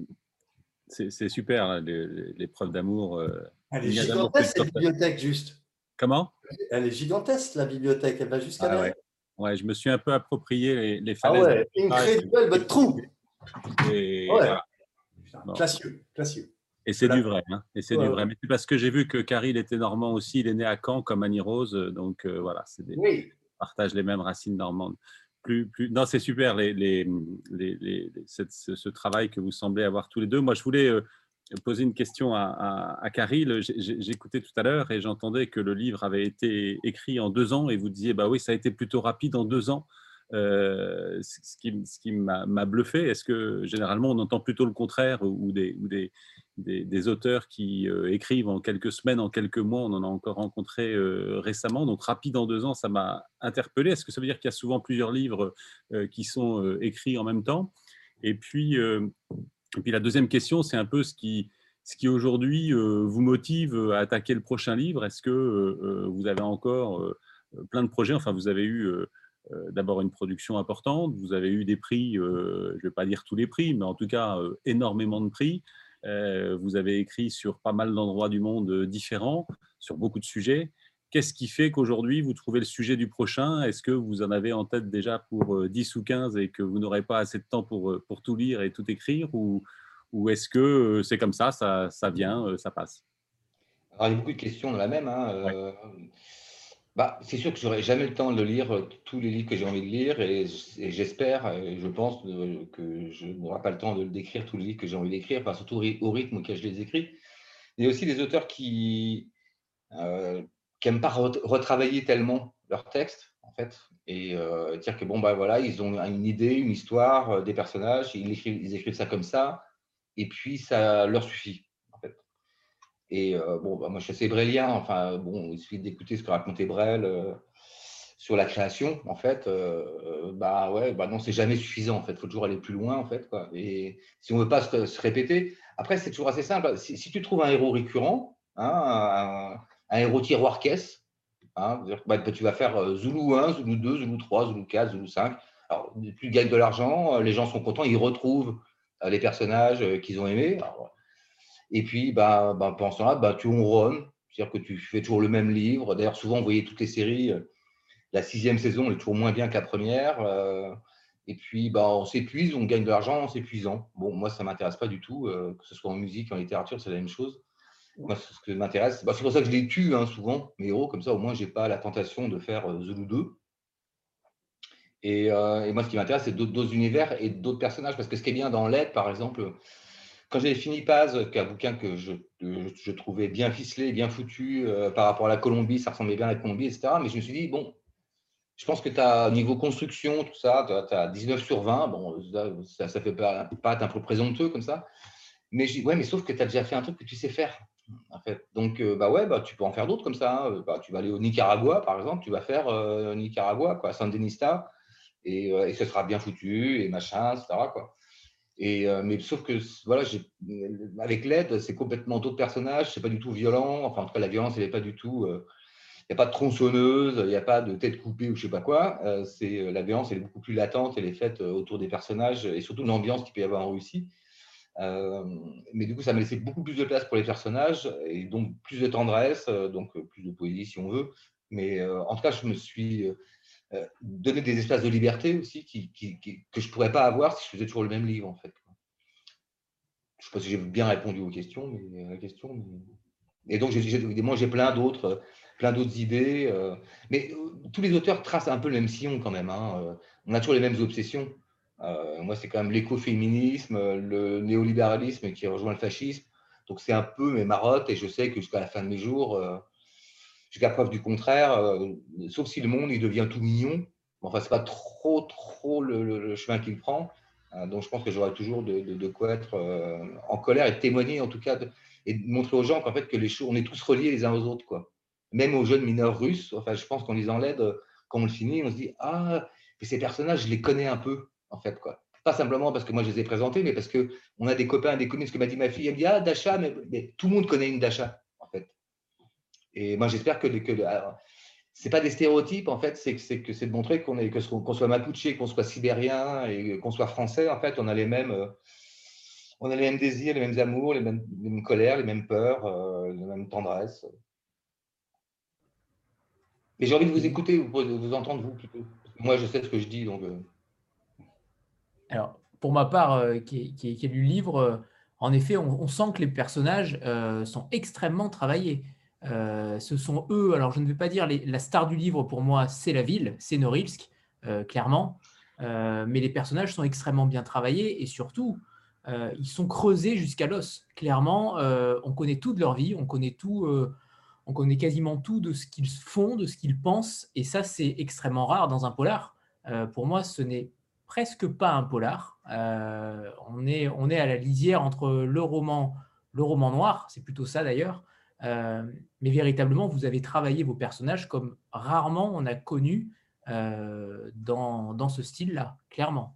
c'est super l'épreuve d'amour. Euh, Elle est gigantesque cette bibliothèque juste. Comment? Elle est gigantesque la bibliothèque, elle va jusqu'à ah, ouais. je me suis un peu approprié les, les falaises. Ah ouais, incroyable votre trou. Et, Classieux, classieux. Et c'est du vrai. Hein. Et c'est du vrai. Mais c'est parce que j'ai vu que Caril était normand aussi. Il est né à Caen comme Annie Rose. Donc voilà, c'est des, oui. partagent les mêmes racines normandes Non, c'est super ce, travail que vous semblez avoir tous les deux. Moi, je voulais euh, poser une question à, à, Caril. J'écoutais tout à l'heure et j'entendais que le livre avait été écrit en deux ans et vous disiez, bah oui, ça a été plutôt rapide en deux ans. Euh, ce qui, m'a bluffé. Est-ce que généralement on entend plutôt le contraire ou des, auteurs qui euh, écrivent en quelques semaines, en quelques mois. On en a encore rencontré euh, récemment. Donc, rapide en deux ans, ça m'a interpellé. Est-ce que ça veut dire qu'il y a souvent plusieurs livres qui sont écrits en même temps? Et puis, la deuxième question, c'est un peu ce qui aujourd'hui vous motive à attaquer le prochain livre? Est-ce que vous avez encore plein de projets? Enfin, vous avez eu d'abord une production importante, vous avez eu des prix, je ne vais pas dire tous les prix, mais en tout cas énormément de prix. Euh, vous avez écrit sur pas mal d'endroits du monde euh, différents, sur beaucoup de sujets. Qu'est-ce qui fait qu'aujourd'hui, vous trouvez le sujet du prochain? Est-ce que vous en avez en tête déjà pour 10 euh, ou 15 et que vous n'aurez pas assez de temps pour, pour tout lire et tout écrire? Ou, ou est-ce que c'est comme ça, ça, ça vient, ça passe? Alors, il y a beaucoup de questions dans la même. Hein. Bah, c'est sûr que j'aurai jamais le temps de lire euh, tous les livres que j'ai envie de lire et, j'espère, et je pense que je n'aurai pas le temps de décrire tous les livres que j'ai envie d'écriire, enfin, surtout au rythme auquel je les écris. Il y a aussi des auteurs qui n'aiment euh, pas retravailler tellement leurs textes, en fait, et euh, dire que bon, bah voilà, ils ont une idée, une histoire, des personnages, ils écrivent ça comme ça, et puis ça leur suffit. Et euh, bon, bah, moi, je suis assez brélien. Enfin, bon, il suffit d'écouter ce que racontait Brel euh, sur la création. En fait, euh, bah ouais, bah non, c'est jamais suffisant. En fait, il faut toujours aller plus loin. En fait. Et si on veut pas se, répéter, après, c'est toujours assez simple. Si, tu trouves un héros récurrent, hein, un, héros tiroir caisse, hein, bah, tu vas faire Zulu 1, Zulu 2, Zulu 3, Zulu 4, Zulu 5. Alors, plus tu gagnes de l'argent, les gens sont contents, ils retrouvent les personnages qu'ils ont aimés. Et puis, bah, bah, pendant ce temps-là, bah, tu ronronnes, c'est-à-dire que tu fais toujours le même livre. D'ailleurs, souvent, vous voyez toutes les séries, euh, la sixième saison est toujours moins bien que la première. Euh, et puis, bah, on s'épuise, on gagne de l'argent en s'épuisant. Bon, moi, ça ne m'intéresse pas du tout, euh, que ce soit en musique, en littérature, c'est la même chose. Moi, ce que m'intéresse, c'est pour ça que je les tue hein, souvent, mes héros, comme ça, au moins, je n'ai pas la tentation de faire Zulu 2. Et, et moi, ce qui m'intéresse, c'est d'autres univers et d'autres personnages. Parce que ce qui est bien dans l'aide, par exemple, quand j'avais fini Paz, qui est un bouquin que je, je, trouvais bien ficelé, bien foutu euh, par rapport à la Colombie, ça ressemblait bien à la Colombie, etc. Mais je me suis dit, bon, je pense que tu as, niveau construction, tout ça, tu as, 19 sur 20. Bon, ça, ça fait pas, pas un peu présomptueux comme ça. Mais ouais, mais sauf que tu as déjà fait un truc que tu sais faire. Donc, euh, bah ouais, bah, tu peux en faire d'autres comme ça. Hein. Bah, tu vas aller au Nicaragua, par exemple, tu vas faire euh, Nicaragua, quoi, Sandinista, et, et, ce sera bien foutu, et machin, etc. Quoi. Euh, mais sauf que voilà, avec l'aide, c'est complètement d'autres personnages, c'est pas du tout violent. Enfin, en tout cas, la violence, elle n'est pas du tout. Il euh, n'y a pas de tronçonneuse, il n'y a pas de tête coupée ou je sais pas quoi. Euh, c'est la violence, elle est beaucoup plus latente, elle est faite autour des personnages et surtout l'ambiance qu'il peut y avoir en Russie. mais du coup, ça m'a laissé beaucoup plus de place pour les personnages et donc plus de tendresse, donc plus de poésie si on veut. Mais en tout cas, je me suis euh, donner des espaces de liberté aussi que je ne pourrais pas avoir si je faisais toujours le même livre, en fait. Je ne sais pas si j'ai bien répondu aux questions, mais à la. Et donc, j'ai plein d'autres plein d'autres idées. Euh, mais euh, tous les auteurs tracent un peu le même sillon quand même. Hein. On a toujours les mêmes obsessions. moi, c'est quand même l'écoféminisme, le néolibéralisme qui rejoint le fascisme. Donc, c'est un peu mes marottes et je sais que jusqu'à la fin de mes jours, jusqu'à preuve du contraire, euh, sauf si le monde il devient tout mignon. Enfin, c'est pas trop, trop le, chemin qu'il prend. Euh, donc, je pense que j'aurai toujours de, quoi être euh, en colère et témoigner, en tout cas, et montrer aux gens qu'en fait, que les choses, on est tous reliés les uns aux autres, quoi. même aux jeunes mineurs russes. Enfin, je pense qu'en lisant l'aide, quand on le finit, on se dit Ah, mais ces personnages, je les connais un peu, en fait. quoi. Pas simplement parce que moi je les ai présentés, mais parce qu'on a des copains, des copines. Ce que m'a dit ma fille, elle me dit Ah, Dasha, mais, tout le monde connaît une fait. Et moi, j'espère que, que c'est pas des stéréotypes, en fait, c'est que c'est de montrer qu'on est, que qu'on soit mapuche, qu'on soit sibérien et qu'on soit français, en fait, on a les mêmes, euh, on a les mêmes désirs, les mêmes amours, les mêmes, colères, les mêmes peurs, euh, les mêmes tendresses. Mais j'ai envie de vous écouter, vous, vous entendre vous plutôt. Moi, je sais ce que je dis, donc. Euh. Alors, pour ma part, qui, qui, qui, le livre, en effet, on, sent que les personnages sont extrêmement travaillés. Euh, ce sont eux, alors je ne vais pas dire la star du livre pour moi, c'est la ville, c'est Norilsk, euh, clairement, euh, mais les personnages sont extrêmement bien travaillés et surtout, ils sont creusés jusqu'à l'os. Clairement, on connaît tout de leur vie, on connaît tout, on connaît quasiment tout de ce qu'ils font, de ce qu'ils pensent, et ça, c'est extrêmement rare dans un polar. pour moi, ce n'est presque pas un polar. on, est, on est à la lisière entre le roman, le roman noir, c'est plutôt ça d'ailleurs, euh, mais véritablement, vous avez travaillé vos personnages comme rarement on a connu euh, dans, dans, ce style-là, clairement.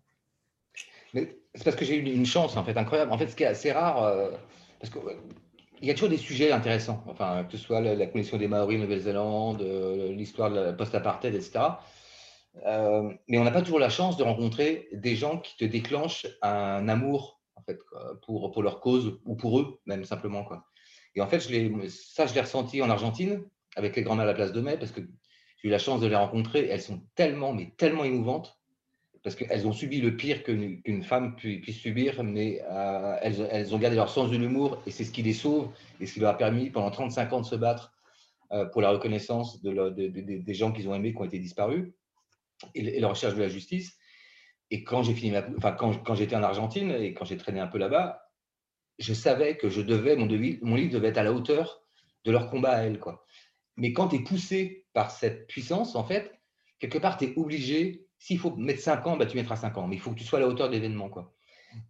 C'est parce que j'ai eu une chance, en fait, incroyable. En fait, ce qui est assez rare, euh, parce qu'il il y a toujours des sujets intéressants, enfin, que ce soit la, connexion des Maoris en Nouvelle-Zélande, l'histoire de la post-apartheid, etc. mais on n'a pas toujours la chance de rencontrer des gens qui te déclenchent un amour, en fait, pour, pour leur cause ou pour eux, même simplement. Quoi. Et en fait, ça, je l'ai ressenti en Argentine avec les grands-mères à la place de mai parce que j'ai eu la chance de les rencontrer. Elles sont tellement, mais tellement émouvantes parce qu'elles ont subi le pire qu'une femme puisse subir, mais euh, elles, ont gardé leur sens de l'humour et c'est ce qui les sauve et ce qui leur a permis pendant 35 ans de se battre euh, pour la reconnaissance de, des gens qu'ils ont aimés, qui ont été disparus et, la recherche de la justice. Et quand j'ai enfin, quand j'étais en Argentine et quand j'ai traîné un peu là-bas, je savais que je devais, mon, livre devait être à la hauteur de leur combat à elles. Quoi. Mais quand tu es poussé par cette puissance, en fait, quelque part, tu es obligé, s'il faut mettre 5 ans, bah, tu mettras 5 ans, mais il faut que tu sois à la hauteur de l'événement.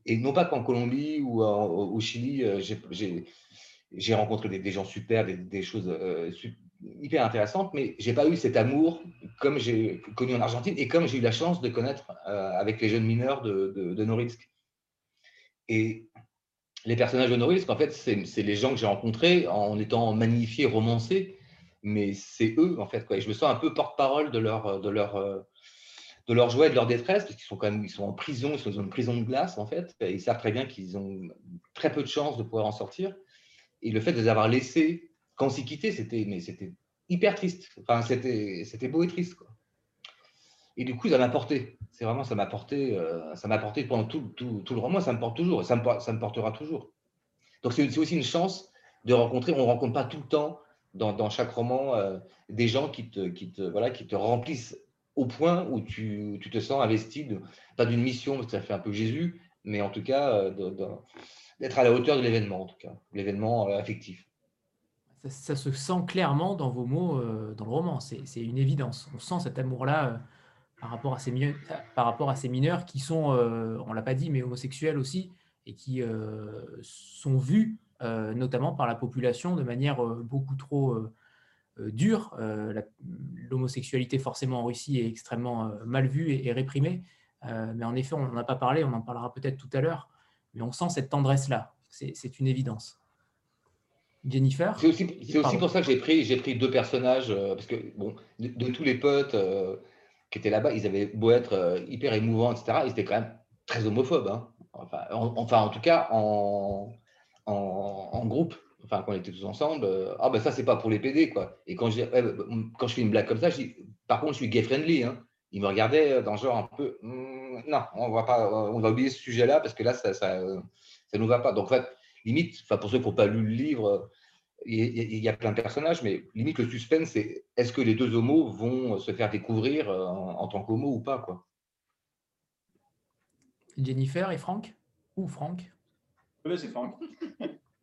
Et non pas qu'en Colombie ou au Chili, euh, j'ai rencontré des, gens super, des, choses euh, hyper intéressantes, mais j'ai pas eu cet amour comme j'ai connu en Argentine et comme j'ai eu la chance de connaître euh, avec les jeunes mineurs de, de. Et les personnages de Norilsk, en fait, c'est les gens que j'ai rencontrés en étant magnifiés, romancés, mais c'est eux, en fait. Quoi. Et je me sens un peu porte-parole de leur, de, leur, de leur joie et de leur détresse, parce qu'ils sont quand même ils sont en prison, ils sont dans une prison de glace, en fait. Ils savent très bien qu'ils ont très peu de chances de pouvoir en sortir. Et le fait de les avoir laissés, quand s'y quittait, c'était hyper triste. Enfin, c'était beau et triste. Quoi. Et du coup, ça m'a porté. C'est vraiment, ça m'a porté, euh, ça m'a pendant tout, tout, tout, le roman. Ça me porte toujours. Ça me, ça me portera toujours. Donc, c'est aussi une chance de rencontrer. On ne rencontre pas tout le temps dans, dans chaque roman euh, des gens qui te, qui, te, voilà, qui te remplissent au point où tu, tu te sens investi, pas d'une mission, parce que ça fait un peu Jésus, mais en tout cas, euh, d'être à la hauteur de l'événement, en tout cas, l'événement affectif. Ça, se sent clairement dans vos mots, dans le roman. C'est une évidence. On sent cet amour-là par rapport à ces mineurs, par rapport à ces mineurs qui sont, euh, on l'a pas dit, mais homosexuels aussi, et qui euh, sont vus euh, notamment par la population de manière beaucoup trop dure. L'homosexualité forcément en Russie est extrêmement mal vue et, réprimée, mais en effet, on n'en a pas parlé, on en parlera peut-être tout à l'heure, mais on sent cette tendresse-là, c'est une évidence. Jennifer C'est aussi, pour ça que j'ai pris, pris deux personnages, parce que bon, de tous les potes, qui étaient là-bas, ils avaient beau être euh, hyper émouvants, etc., ils étaient quand même très homophobes. Hein. Enfin, en, tout cas, en, groupe, enfin, quand on était tous ensemble, euh, ah ben ça, c'est pas pour les PD, quoi. Et quand je, quand je fais une blague comme ça, je dis, par contre, je suis gay-friendly. Hein. Ils me regardaient euh, dans le genre un peu, hmm, non, on va, pas, on va oublier ce sujet-là parce que là, ça, ça, ça nous va pas. Donc, en fait, limite, pour ceux qui n'ont pas lu le livre, il y a plein de personnages, mais limite le suspense, c'est est-ce que les deux homos vont se faire découvrir euh, en, tant qu'homo ou pas quoi? Jennifer et Franck Ou Franck Oui, c'est Franck.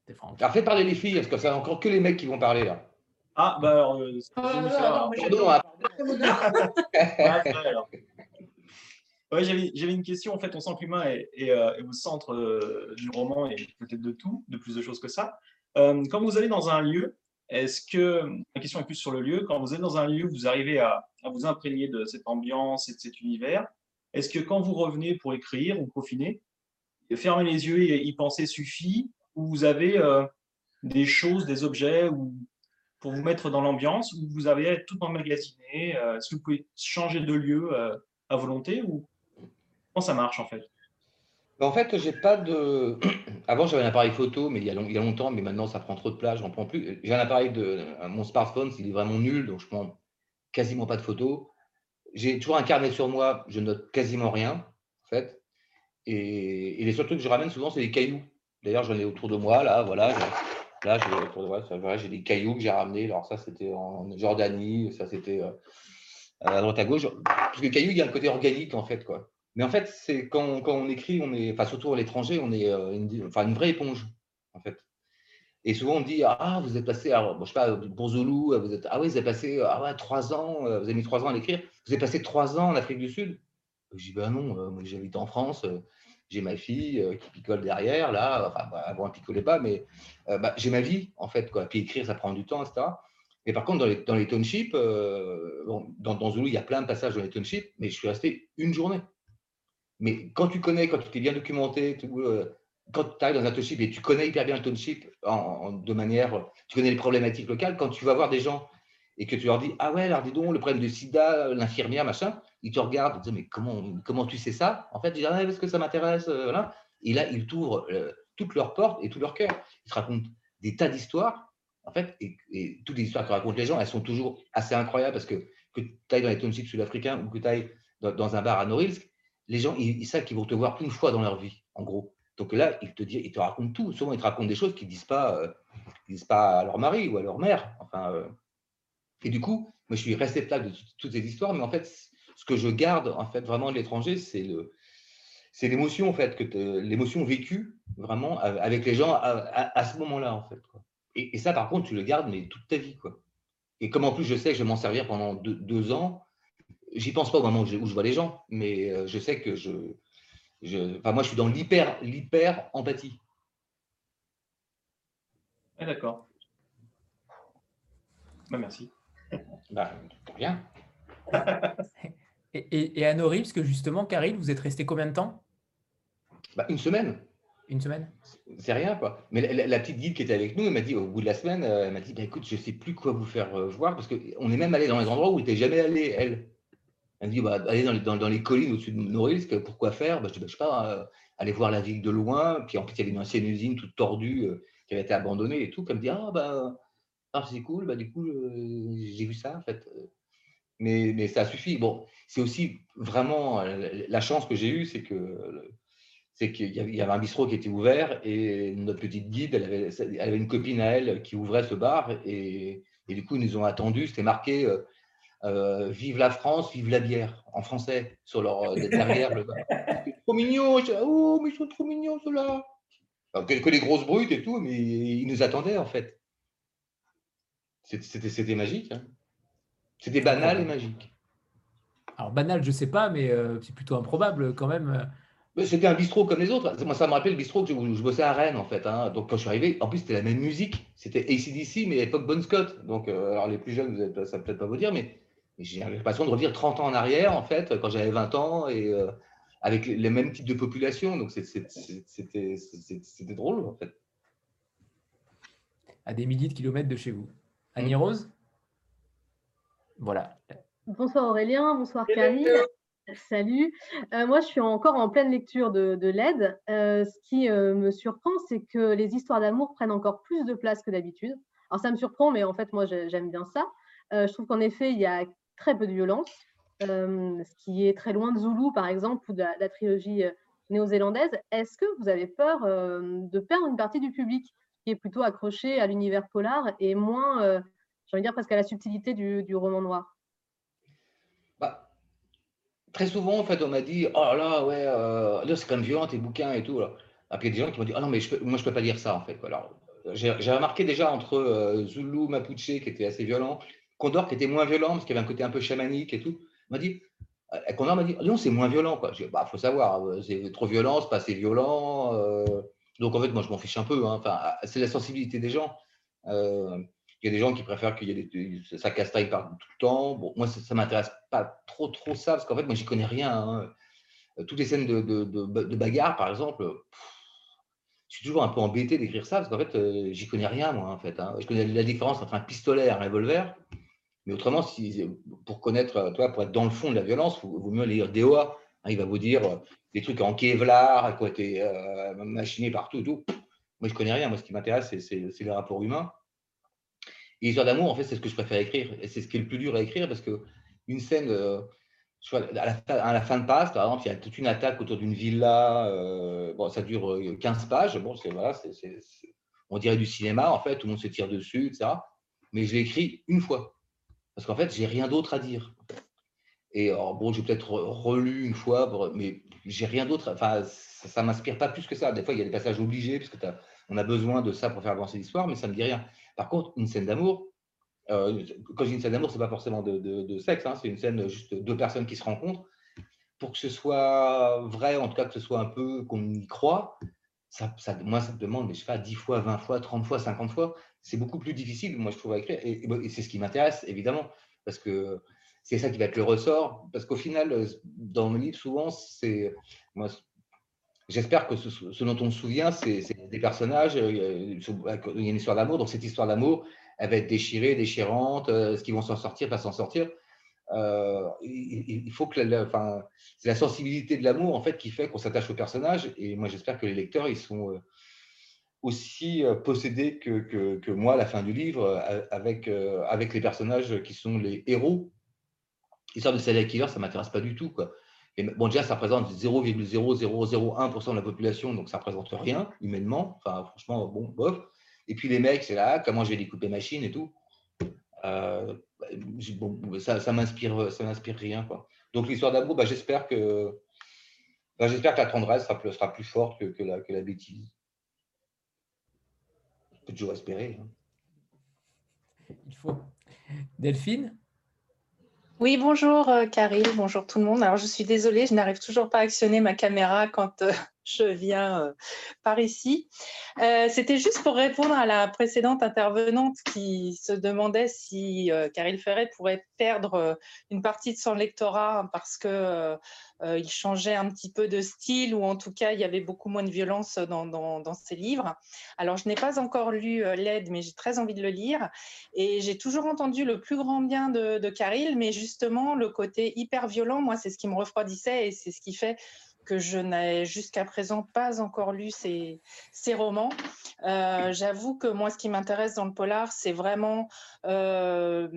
c'est Franck. Alors faites parler les filles, parce que c'est encore que les mecs qui vont parler là. Ah, bah alors, euh, j'avais une question. En fait, on sent que l'humain est, est, au centre du roman et peut-être de tout, de plus de choses que ça. Euh, quand vous allez dans un lieu, est-ce que, la question est plus sur le lieu, quand vous êtes dans un lieu, vous arrivez à, vous imprégner de cette ambiance et de cet univers, est-ce que quand vous revenez pour écrire ou peaufiner, fermer les yeux et y penser suffit, ou vous avez euh, des choses, des objets ou, pour vous mettre dans l'ambiance, ou vous avez tout emmagasiné euh, Est-ce que vous pouvez changer de lieu à volonté, ou comment ça marche en fait? En fait, j'ai pas de. Avant, j'avais un appareil photo, mais il y, a longtemps, mais maintenant, ça prend trop de place, j'en prends plus. J'ai un appareil de. Mon smartphone, il est vraiment nul, donc je prends quasiment pas de photos. J'ai toujours un carnet sur moi, je note quasiment rien, en fait. Et, les seuls trucs que je ramène souvent, c'est des cailloux. D'ailleurs, j'en ai autour de moi, là, voilà. Là, j'ai des cailloux que j'ai ramenés. Alors, ça, c'était en Jordanie, ça, c'était euh, à droite à gauche. Parce que cailloux, il y a un côté organique, en fait, quoi. Mais en fait, c'est quand, on écrit, on est, enfin, surtout à l'étranger, on est euh, une, enfin, une vraie éponge, en fait. Et souvent, on dit Ah, vous êtes passé, alors, bon, je sais pas, Zulu, vous êtes, ah oui, vous avez passé ah ouais, trois ans, euh, vous avez mis trois ans à l'écrire, vous avez passé trois ans en Afrique du Sud Je dis Ben non, euh, moi j'habite en France, j'ai ma fille qui picole derrière, là, enfin, bah, avant, elle picolait pas, mais bah, j'ai ma vie, en fait, quoi. Puis écrire, ça prend du temps, etc. Mais par contre, dans les, dans les townships, bon, dans, dans Zulu, il y a plein de passages dans les townships, mais je suis resté une journée. Mais quand tu connais, quand tu t'es bien documenté, euh, quand tu arrives dans un township et tu connais hyper bien le township en, de manière, tu connais les problématiques locales, quand tu vas voir des gens et que tu leur dis Ah ouais, alors dis donc, le problème de sida, l'infirmière, machin, ils te regardent, ils te disent Mais comment, comment tu sais ça? En fait, ils disent Ah, parce que ça m'intéresse. Euh, voilà. Et là, ils t'ouvrent euh, toutes leurs portes et tout leur cœur. Ils te racontent des tas d'histoires, en fait, et, toutes les histoires que racontent les gens, elles sont toujours assez incroyables parce que que tu ailles dans les townships sud-africains ou que tu ailles dans, un bar à Norilsk, les gens, ils, savent qu'ils vont te voir une fois dans leur vie, en gros. Donc là, ils te, disent, ils te racontent tout. Souvent, ils te racontent des choses qu'ils ne disent, pas, euh, disent pas à leur mari ou à leur mère. Enfin, euh. Et du coup, moi, je suis réceptacle de toutes ces histoires, mais en fait, ce que je garde en fait vraiment de l'étranger, c'est le, c'est l'émotion en fait que l'émotion vécue vraiment avec les gens à, ce moment-là en fait. Et, ça, par contre, tu le gardes mais toute ta vie quoi. Et comme en plus, je sais que je vais m'en servir pendant deux ans, J'y pense pas au moment où je, vois les gens, mais euh, je sais que je, enfin, moi, je suis dans l'hyper, l'hyper empathie. Ah, d'accord. Bah, merci. Bah, rien. et, et, à Nori, parce que justement, Karine, vous êtes resté combien de temps? Bah, Une semaine. Une semaine? C'est rien, quoi. Mais la, petite guide qui était avec nous, elle m'a dit, au bout de la semaine, euh, elle m'a dit, bah, écoute, je ne sais plus quoi vous faire euh, voir, parce qu'on est même allé dans les endroits où elle n'était jamais allé, elle. Elle me dit, bah, allez dans les, collines au-dessus de Norilsk, pourquoi faire? Bah, Je dis, bah, je sais pas, euh, aller voir la ville de loin. Puis en plus, il y avait une ancienne usine toute tordue euh, qui avait été abandonnée et tout. Puis elle me dit, ah, bah, ah, c'est cool, bah, du coup, euh, j'ai vu ça, en fait. Mais, ça suffit. Bon, c'est aussi vraiment la chance que j'ai eue, c'est que c'est qu'il y avait un bistrot qui était ouvert et notre petite guide, elle avait, elle avait une copine à elle qui ouvrait ce bar et, et du coup, ils nous ont attendus. C'était marqué euh, vive la France, vive la bière, en français, sur leur euh, derrière. le... trop mignon, oh, mais ils sont trop mignons ceux-là. Que, les grosses brutes et tout, mais ils nous attendaient en fait. C'était magique. Hein. C'était banal et magique. Alors banal, je sais pas, mais euh, c'est plutôt improbable quand même. C'était un bistrot comme les autres. Moi, ça me rappelle le bistrot que je, bossais à Rennes, en fait. Hein. Donc, quand je suis arrivé, en plus, c'était la même musique. C'était ACDC, mais à l'époque Bon Scott. Donc, alors les plus jeunes, vous êtes, ça peut-être pas vous dire, mais j'ai l'impression de revenir 30 ans en arrière, en fait, quand j'avais 20 ans, et euh, avec les mêmes types de population. Donc, c'était drôle, en fait. À des milliers de kilomètres de chez vous. Annie mm. Rose? Voilà. Bonsoir Aurélien, bonsoir Camille. Salut. Euh, moi, je suis encore en pleine lecture de, de l'aide. Euh, ce qui me surprend, c'est que les histoires d'amour prennent encore plus de place que d'habitude. Alors, ça me surprend, mais en fait, moi, j'aime bien ça. je trouve qu'en effet, il y a très peu de violence, euh, ce qui est très loin de Zulu, par exemple, ou de la, trilogie euh, néo-zélandaise. Est-ce que vous avez peur euh, de perdre une partie du public qui est plutôt accroché à l'univers polar et moins, de dire, presque à la subtilité du, roman noir? Bah, Très souvent, en fait, on m'a dit Oh là, ouais, là, c'est quand même violent tes bouquins et tout. Après, il y a des gens qui m'ont dit Ah non, mais moi, je ne peux pas dire ça, en fait. Alors, j'ai remarqué déjà entre Zulu, Mapuche, qui était assez violent, Condor qui était moins violent parce qu'il y avait un côté un peu chamanique et tout, m'a dit, euh, Condor m'a dit, non, c'est moins violent. Quoi. Je bah, faut savoir, euh, c'est trop violent, c'est pas assez violent. Euh. donc en fait, moi, je m'en fiche un peu. Hein. Enfin, c'est la sensibilité des gens. Il y a des gens qui préfèrent qu'il y ait des, ça castaille par tout le temps. Moi, ça, ne m'intéresse pas trop, trop ça, parce qu'en fait, moi, j'y connais rien. Hein. Toutes les scènes de, bagarre, par exemple, je suis toujours un peu embêté d'écrire ça, parce qu'en fait, j'y connais rien, moi, en fait. Hein. Je connais la différence entre un pistolet et un revolver. Mais autrement, pour connaître, toi, pour être dans le fond de la violence, il vaut mieux lire DOA. Hein, il va vous dire euh, des trucs en Kevlar, quoi, t'es euh, machiné partout, tout. Moi, je connais rien. Moi, ce qui m'intéresse, c'est les rapports humains. Et l'histoire d'amour, en fait, c'est ce que je préfère écrire. Et c'est ce qui est le plus dur à écrire parce que une scène, euh, à, la fin, de passe, par exemple, il y a toute une attaque autour d'une villa. Euh, bon, ça dure 15 euh, pages. Bon, c'est voilà, on dirait du cinéma, en fait, tout le monde se tire dessus, etc. Mais je l'ai écrit une fois. Parce qu'en fait, j'ai rien d'autre à dire. Et bon, j'ai peut-être relu une fois, mais j'ai rien d'autre. Enfin, ça ne m'inspire pas plus que ça. Des fois, il y a des passages obligés, parce qu'on a besoin de ça pour faire avancer l'histoire, mais ça ne me dit rien. Par contre, une scène d'amour, euh, quand dis une scène d'amour, ce n'est pas forcément de, sexe, hein, c'est une scène juste deux personnes qui se rencontrent. Pour que ce soit vrai, en tout cas que ce soit un peu qu'on y croit, ça, moi, ça me demande, mais je sais pas, 10 fois, 20 fois, 30 fois, 50 fois. C'est beaucoup plus difficile, moi, je trouve, à écrire. Et, c'est ce qui m'intéresse, évidemment, parce que c'est ça qui va être le ressort. Parce qu'au final, dans mon livre, souvent, c'est. Moi, J'espère que ce, dont on se souvient, c'est des personnages, euh, il y a une histoire d'amour, donc cette histoire d'amour, elle va être déchirée, déchirante, euh, est-ce qu'ils vont s'en sortir, pas s'en sortir euh, il, faut que la, enfin, c'est la sensibilité de l'amour en fait qui fait qu'on s'attache au personnage et moi j'espère que les lecteurs ils sont aussi possédés que, que, moi à la fin du livre avec, avec les personnages qui sont les héros. L'histoire de Serial Killer, ça m'intéresse pas du tout quoi bon, déjà, ça représente 0,0001% de la population, donc ça ne représente rien humainement. Enfin, franchement, bon, bof. Et puis les mecs, c'est là, comment je vais découper machine et tout. Euh, bon, ça, ça m'inspire, ça m'inspire rien, quoi. Donc l'histoire d'amour, bah, j'espère que, bah, que la tendresse sera, plus forte que, que la bêtise. Je peux toujours espérer. Hein. Il faut. Delphine? Oui, bonjour euh, bonjour tout le monde. Alors je suis désolée, je n'arrive toujours pas à actionner ma caméra quand euh, je viens euh, par ici. Euh, c'était juste pour répondre à la précédente intervenante qui se demandait si euh, Caril Ferret pourrait perdre une partie de son lectorat parce que il changeait un petit peu de style ou en tout cas il y avait beaucoup moins de violence dans, ses livres. Alors je n'ai pas encore lu L'aide, mais j'ai très envie de le lire et j'ai toujours entendu le plus grand bien de, de Caril, mais justement le côté hyper violent, moi c'est ce qui me refroidissait et c'est ce qui fait que je n'ai jusqu'à présent pas encore lu ces, romans. Euh, j'avoue que moi, ce qui m'intéresse dans le polar, c'est vraiment euh,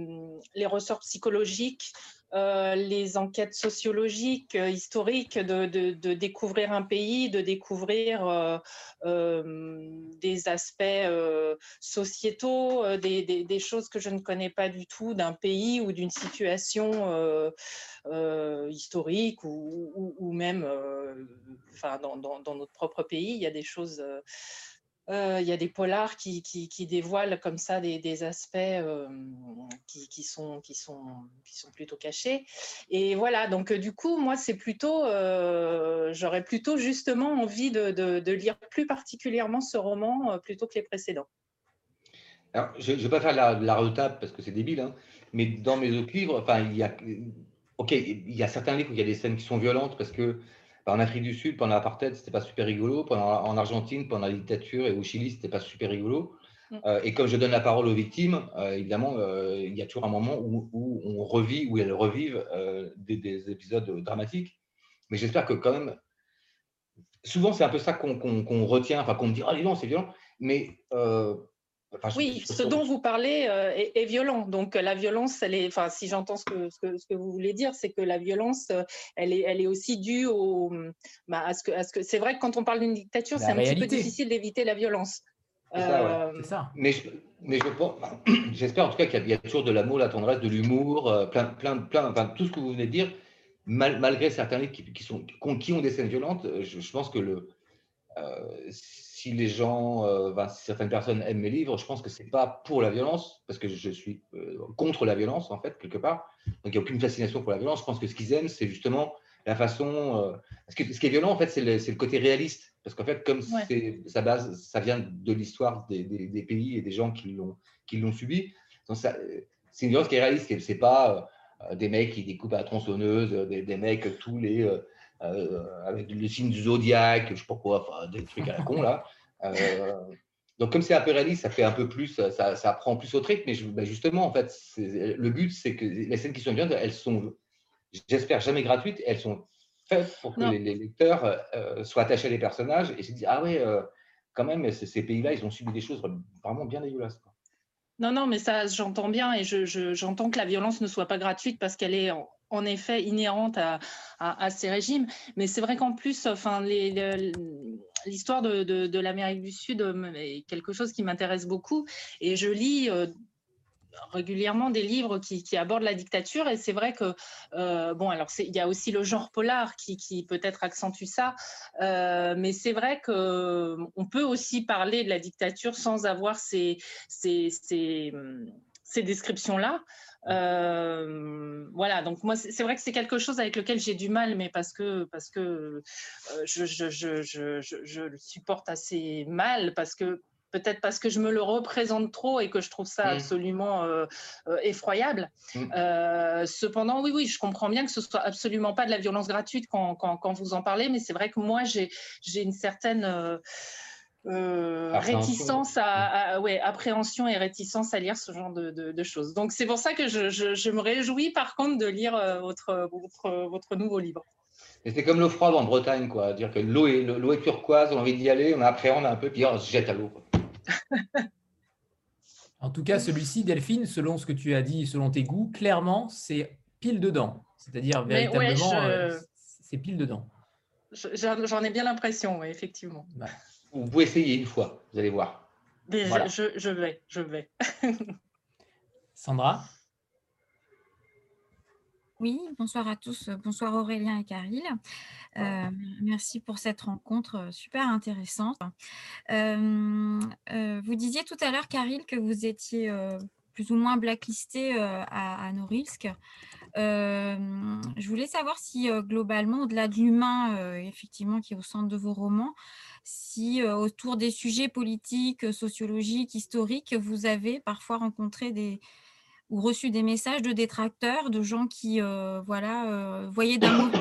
les ressorts psychologiques, euh, les enquêtes sociologiques, euh, historiques, de, découvrir un pays, de découvrir euh, des aspects sociétaux, des, choses que je ne connais pas du tout d'un pays ou d'une situation historique ou, même dans, notre propre pays. Il y a des choses euh, il y a des polars qui, dévoilent comme ça des, aspects euh, qui, sont, plutôt cachés. Et voilà, donc euh, du coup, moi, j'aurais plutôt justement envie de, lire plus particulièrement ce roman plutôt que les précédents. Je ne vais pas faire la, la retable parce que c'est débile, hein, mais dans mes autres livres, il y a, il y a certains livres où il y a des scènes qui sont violentes parce que en Afrique du Sud, pendant l'apartheid, c'était pas super rigolo. Pendant, en Argentine, pendant la dictature et au Chili, c'était pas super rigolo. Mm. Euh, et comme je donne la parole aux victimes, euh, évidemment, euh, il y a toujours un moment où, on revit, où elles revivent des, épisodes dramatiques. Mais j'espère que quand même, souvent c'est un peu ça qu'on retient, enfin qu'on me dit, ah, non, c'est violent. Mais oui, ce dont vous parlez euh, est, violent. Donc la violence, elle est, enfin, si j'entends ce que, ce, que, vous voulez dire, c'est que la violence, euh, elle est, elle est aussi due au, bah, à ce que, à ce que. C'est vrai que quand on parle d'une dictature, c'est un petit peu difficile d'éviter la violence. C'est ça, euh, ça, Mais, mais j'espère en tout cas qu'il y, a toujours de l'amour, la tendresse, de l'humour, plein, plein, plein, enfin, tout ce que vous venez de dire, malgré certains livres qui, sont, qui ont des scènes violentes, je, pense que le, si les gens, euh, certaines personnes aiment mes livres, je pense que c'est pas pour la violence, parce que je suis euh, contre la violence, en fait, quelque part. Donc, il n'y a aucune fascination pour la violence. Je pense que ce qu'ils aiment, c'est justement la façon. Euh, ce, qui, est violent, en fait, c'est le, côté réaliste. Parce qu'en fait, comme ça, base, ça vient de l'histoire des, pays et des gens qui, qui l'ont subi. C'est une violence qui est réaliste, c'est pas des mecs qui découpent à la tronçonneuse, des, mecs tous les avec le signe du zodiaque, je sais pas quoi, enfin, des trucs à la con là. donc comme c'est un peu réaliste, ça fait un peu plus, ça, ça prend plus au trick, mais ben, justement en fait, le but c'est que les scènes qui sont bien, elles sont, j'espère jamais gratuites, elles sont faites pour que les, lecteurs soient attachés à des personnages et se disent ah ouais quand même, ces, pays-là, ils ont subi des choses vraiment bien dégueulasses. Non, non, mais ça, j'entends bien et j'entends que la violence ne soit pas gratuite parce qu'elle est en, effet inhérente à, ces régimes. Mais c'est vrai qu'en plus, enfin, l'histoire de, l'Amérique du Sud euh, est quelque chose qui m'intéresse beaucoup. Et je lis euh, régulièrement des livres qui, abordent la dictature. Et c'est vrai que euh, bon alors il y a aussi le genre polar qui, peut-être accentue ça. Mais c'est vrai que on peut aussi parler de la dictature sans avoir ces, ces, ces, descriptions là euh, voilà, donc moi, c'est vrai que c'est quelque chose avec lequel j'ai du mal, mais parce que, parce que je, je, je, je, le supporte assez mal, parce que peut-être parce que je me le représente trop et que je trouve ça mmh. absolument euh, euh, effroyable. Mmh. Euh, cependant, oui, oui, je comprends bien que ce soit absolument pas de la violence gratuite quand, quand, vous en parlez, mais c'est vrai que moi, j'ai une certaine réticence à, mmh. ouais, appréhension et réticence à lire ce genre de, de, choses. Donc c'est pour ça que je, je, me réjouis par contre de lire votre, votre, votre nouveau livre. C'est comme l'eau froide en Bretagne, quoi. Dire que l'eau est, l'eau est turquoise, on a envie d'y aller, on appréhende un peu, puis on se jette à l'eau. en tout cas, celui-ci, Delphine, selon ce que tu as dit, selon tes goûts, clairement, c'est pile dedans. C'est-à-dire véritablement, euh, c'est pile dedans. J'en ai bien l'impression, effectivement. Vous pouvez essayer une fois, vous allez voir. je, je, vais, je vais. Sandra? Oui, bonsoir à tous. Bonsoir Aurélien et Caril. Euh, merci pour cette rencontre euh, super intéressante. Euh, vous disiez tout à l'heure, Caril, que vous étiez plus ou moins blacklisté à, à Norilsk. je voulais savoir si globalement, au-delà de l'humain, effectivement, qui est au centre de vos romans, si autour des sujets politiques, sociologiques, historiques, vous avez parfois rencontré des, ou reçu des messages de détracteurs, de gens qui voilà, voyaient d'un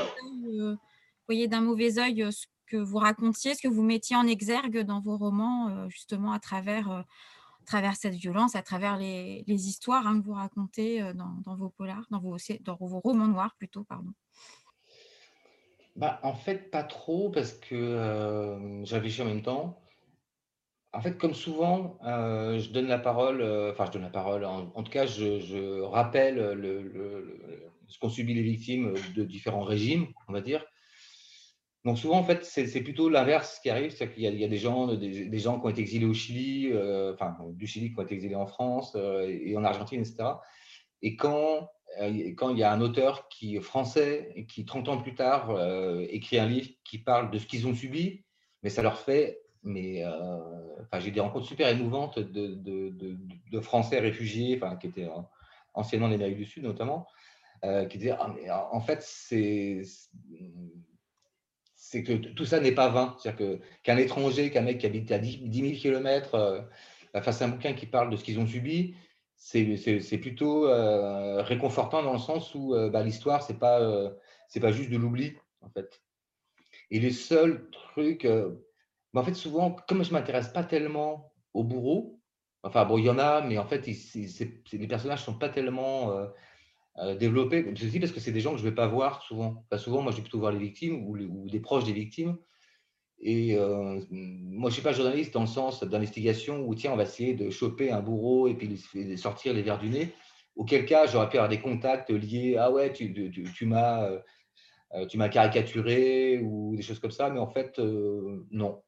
mauvais œil, ce que vous racontiez, ce que vous mettiez en exergue dans vos romans, justement à travers, travers cette violence, à travers les, histoires hein, que vous racontez dans, vos polars, dans vos, dans vos romans noirs plutôt, pardon. Bah, en fait, pas trop, parce que j'avais en même temps. En fait, comme souvent, euh, je donne la parole, euh, enfin, je donne la parole, en, tout cas, je, rappelle ce qu'ont subi les victimes de différents régimes, on va dire. Donc, souvent, en fait, c'est plutôt l'inverse qui arrive, c'est qu'il y, a des gens, des, gens qui ont été exilés au Chili, euh, enfin, du Chili qui ont été exilés en France et en Argentine, etc. Et quand, quand il y a un auteur qui français qui, 30 ans plus tard, écrit un livre qui parle de ce qu'ils ont subi, mais ça leur fait mais euh, j'ai des rencontres super émouvantes de, de, de, Français réfugiés, qui étaient anciennement en Amérique du Sud notamment, euh, qui disaient ah, mais, en fait, c'est que tout ça n'est pas vain. C'est-à-dire qu'un étranger, qu'un mec qui habite à 10, 000 km à un bouquin qui parle de ce qu'ils ont subi, c'est plutôt euh, réconfortant dans le sens où bah, l'histoire, ce n'est pas, c'est pas juste de l'oubli, en fait. Et les seuls trucs en fait, souvent, comme je m'intéresse pas tellement aux bourreaux, enfin, bon, il y en a, mais en fait, les personnages sont pas tellement euh, euh, développés. Ceci parce que c'est des gens que je vais pas voir souvent. souvent, moi, je vais plutôt voir les victimes ou, des proches des victimes. Et euh, moi, je ne suis pas journaliste dans le sens d'investigation où, tiens, on va essayer de choper un bourreau et puis de sortir les verres du nez. Auquel cas, j'aurais pu avoir des contacts liés, ah ouais, tu, tu, tu m'as tu m'as caricaturé ou des choses comme ça, mais en fait, non.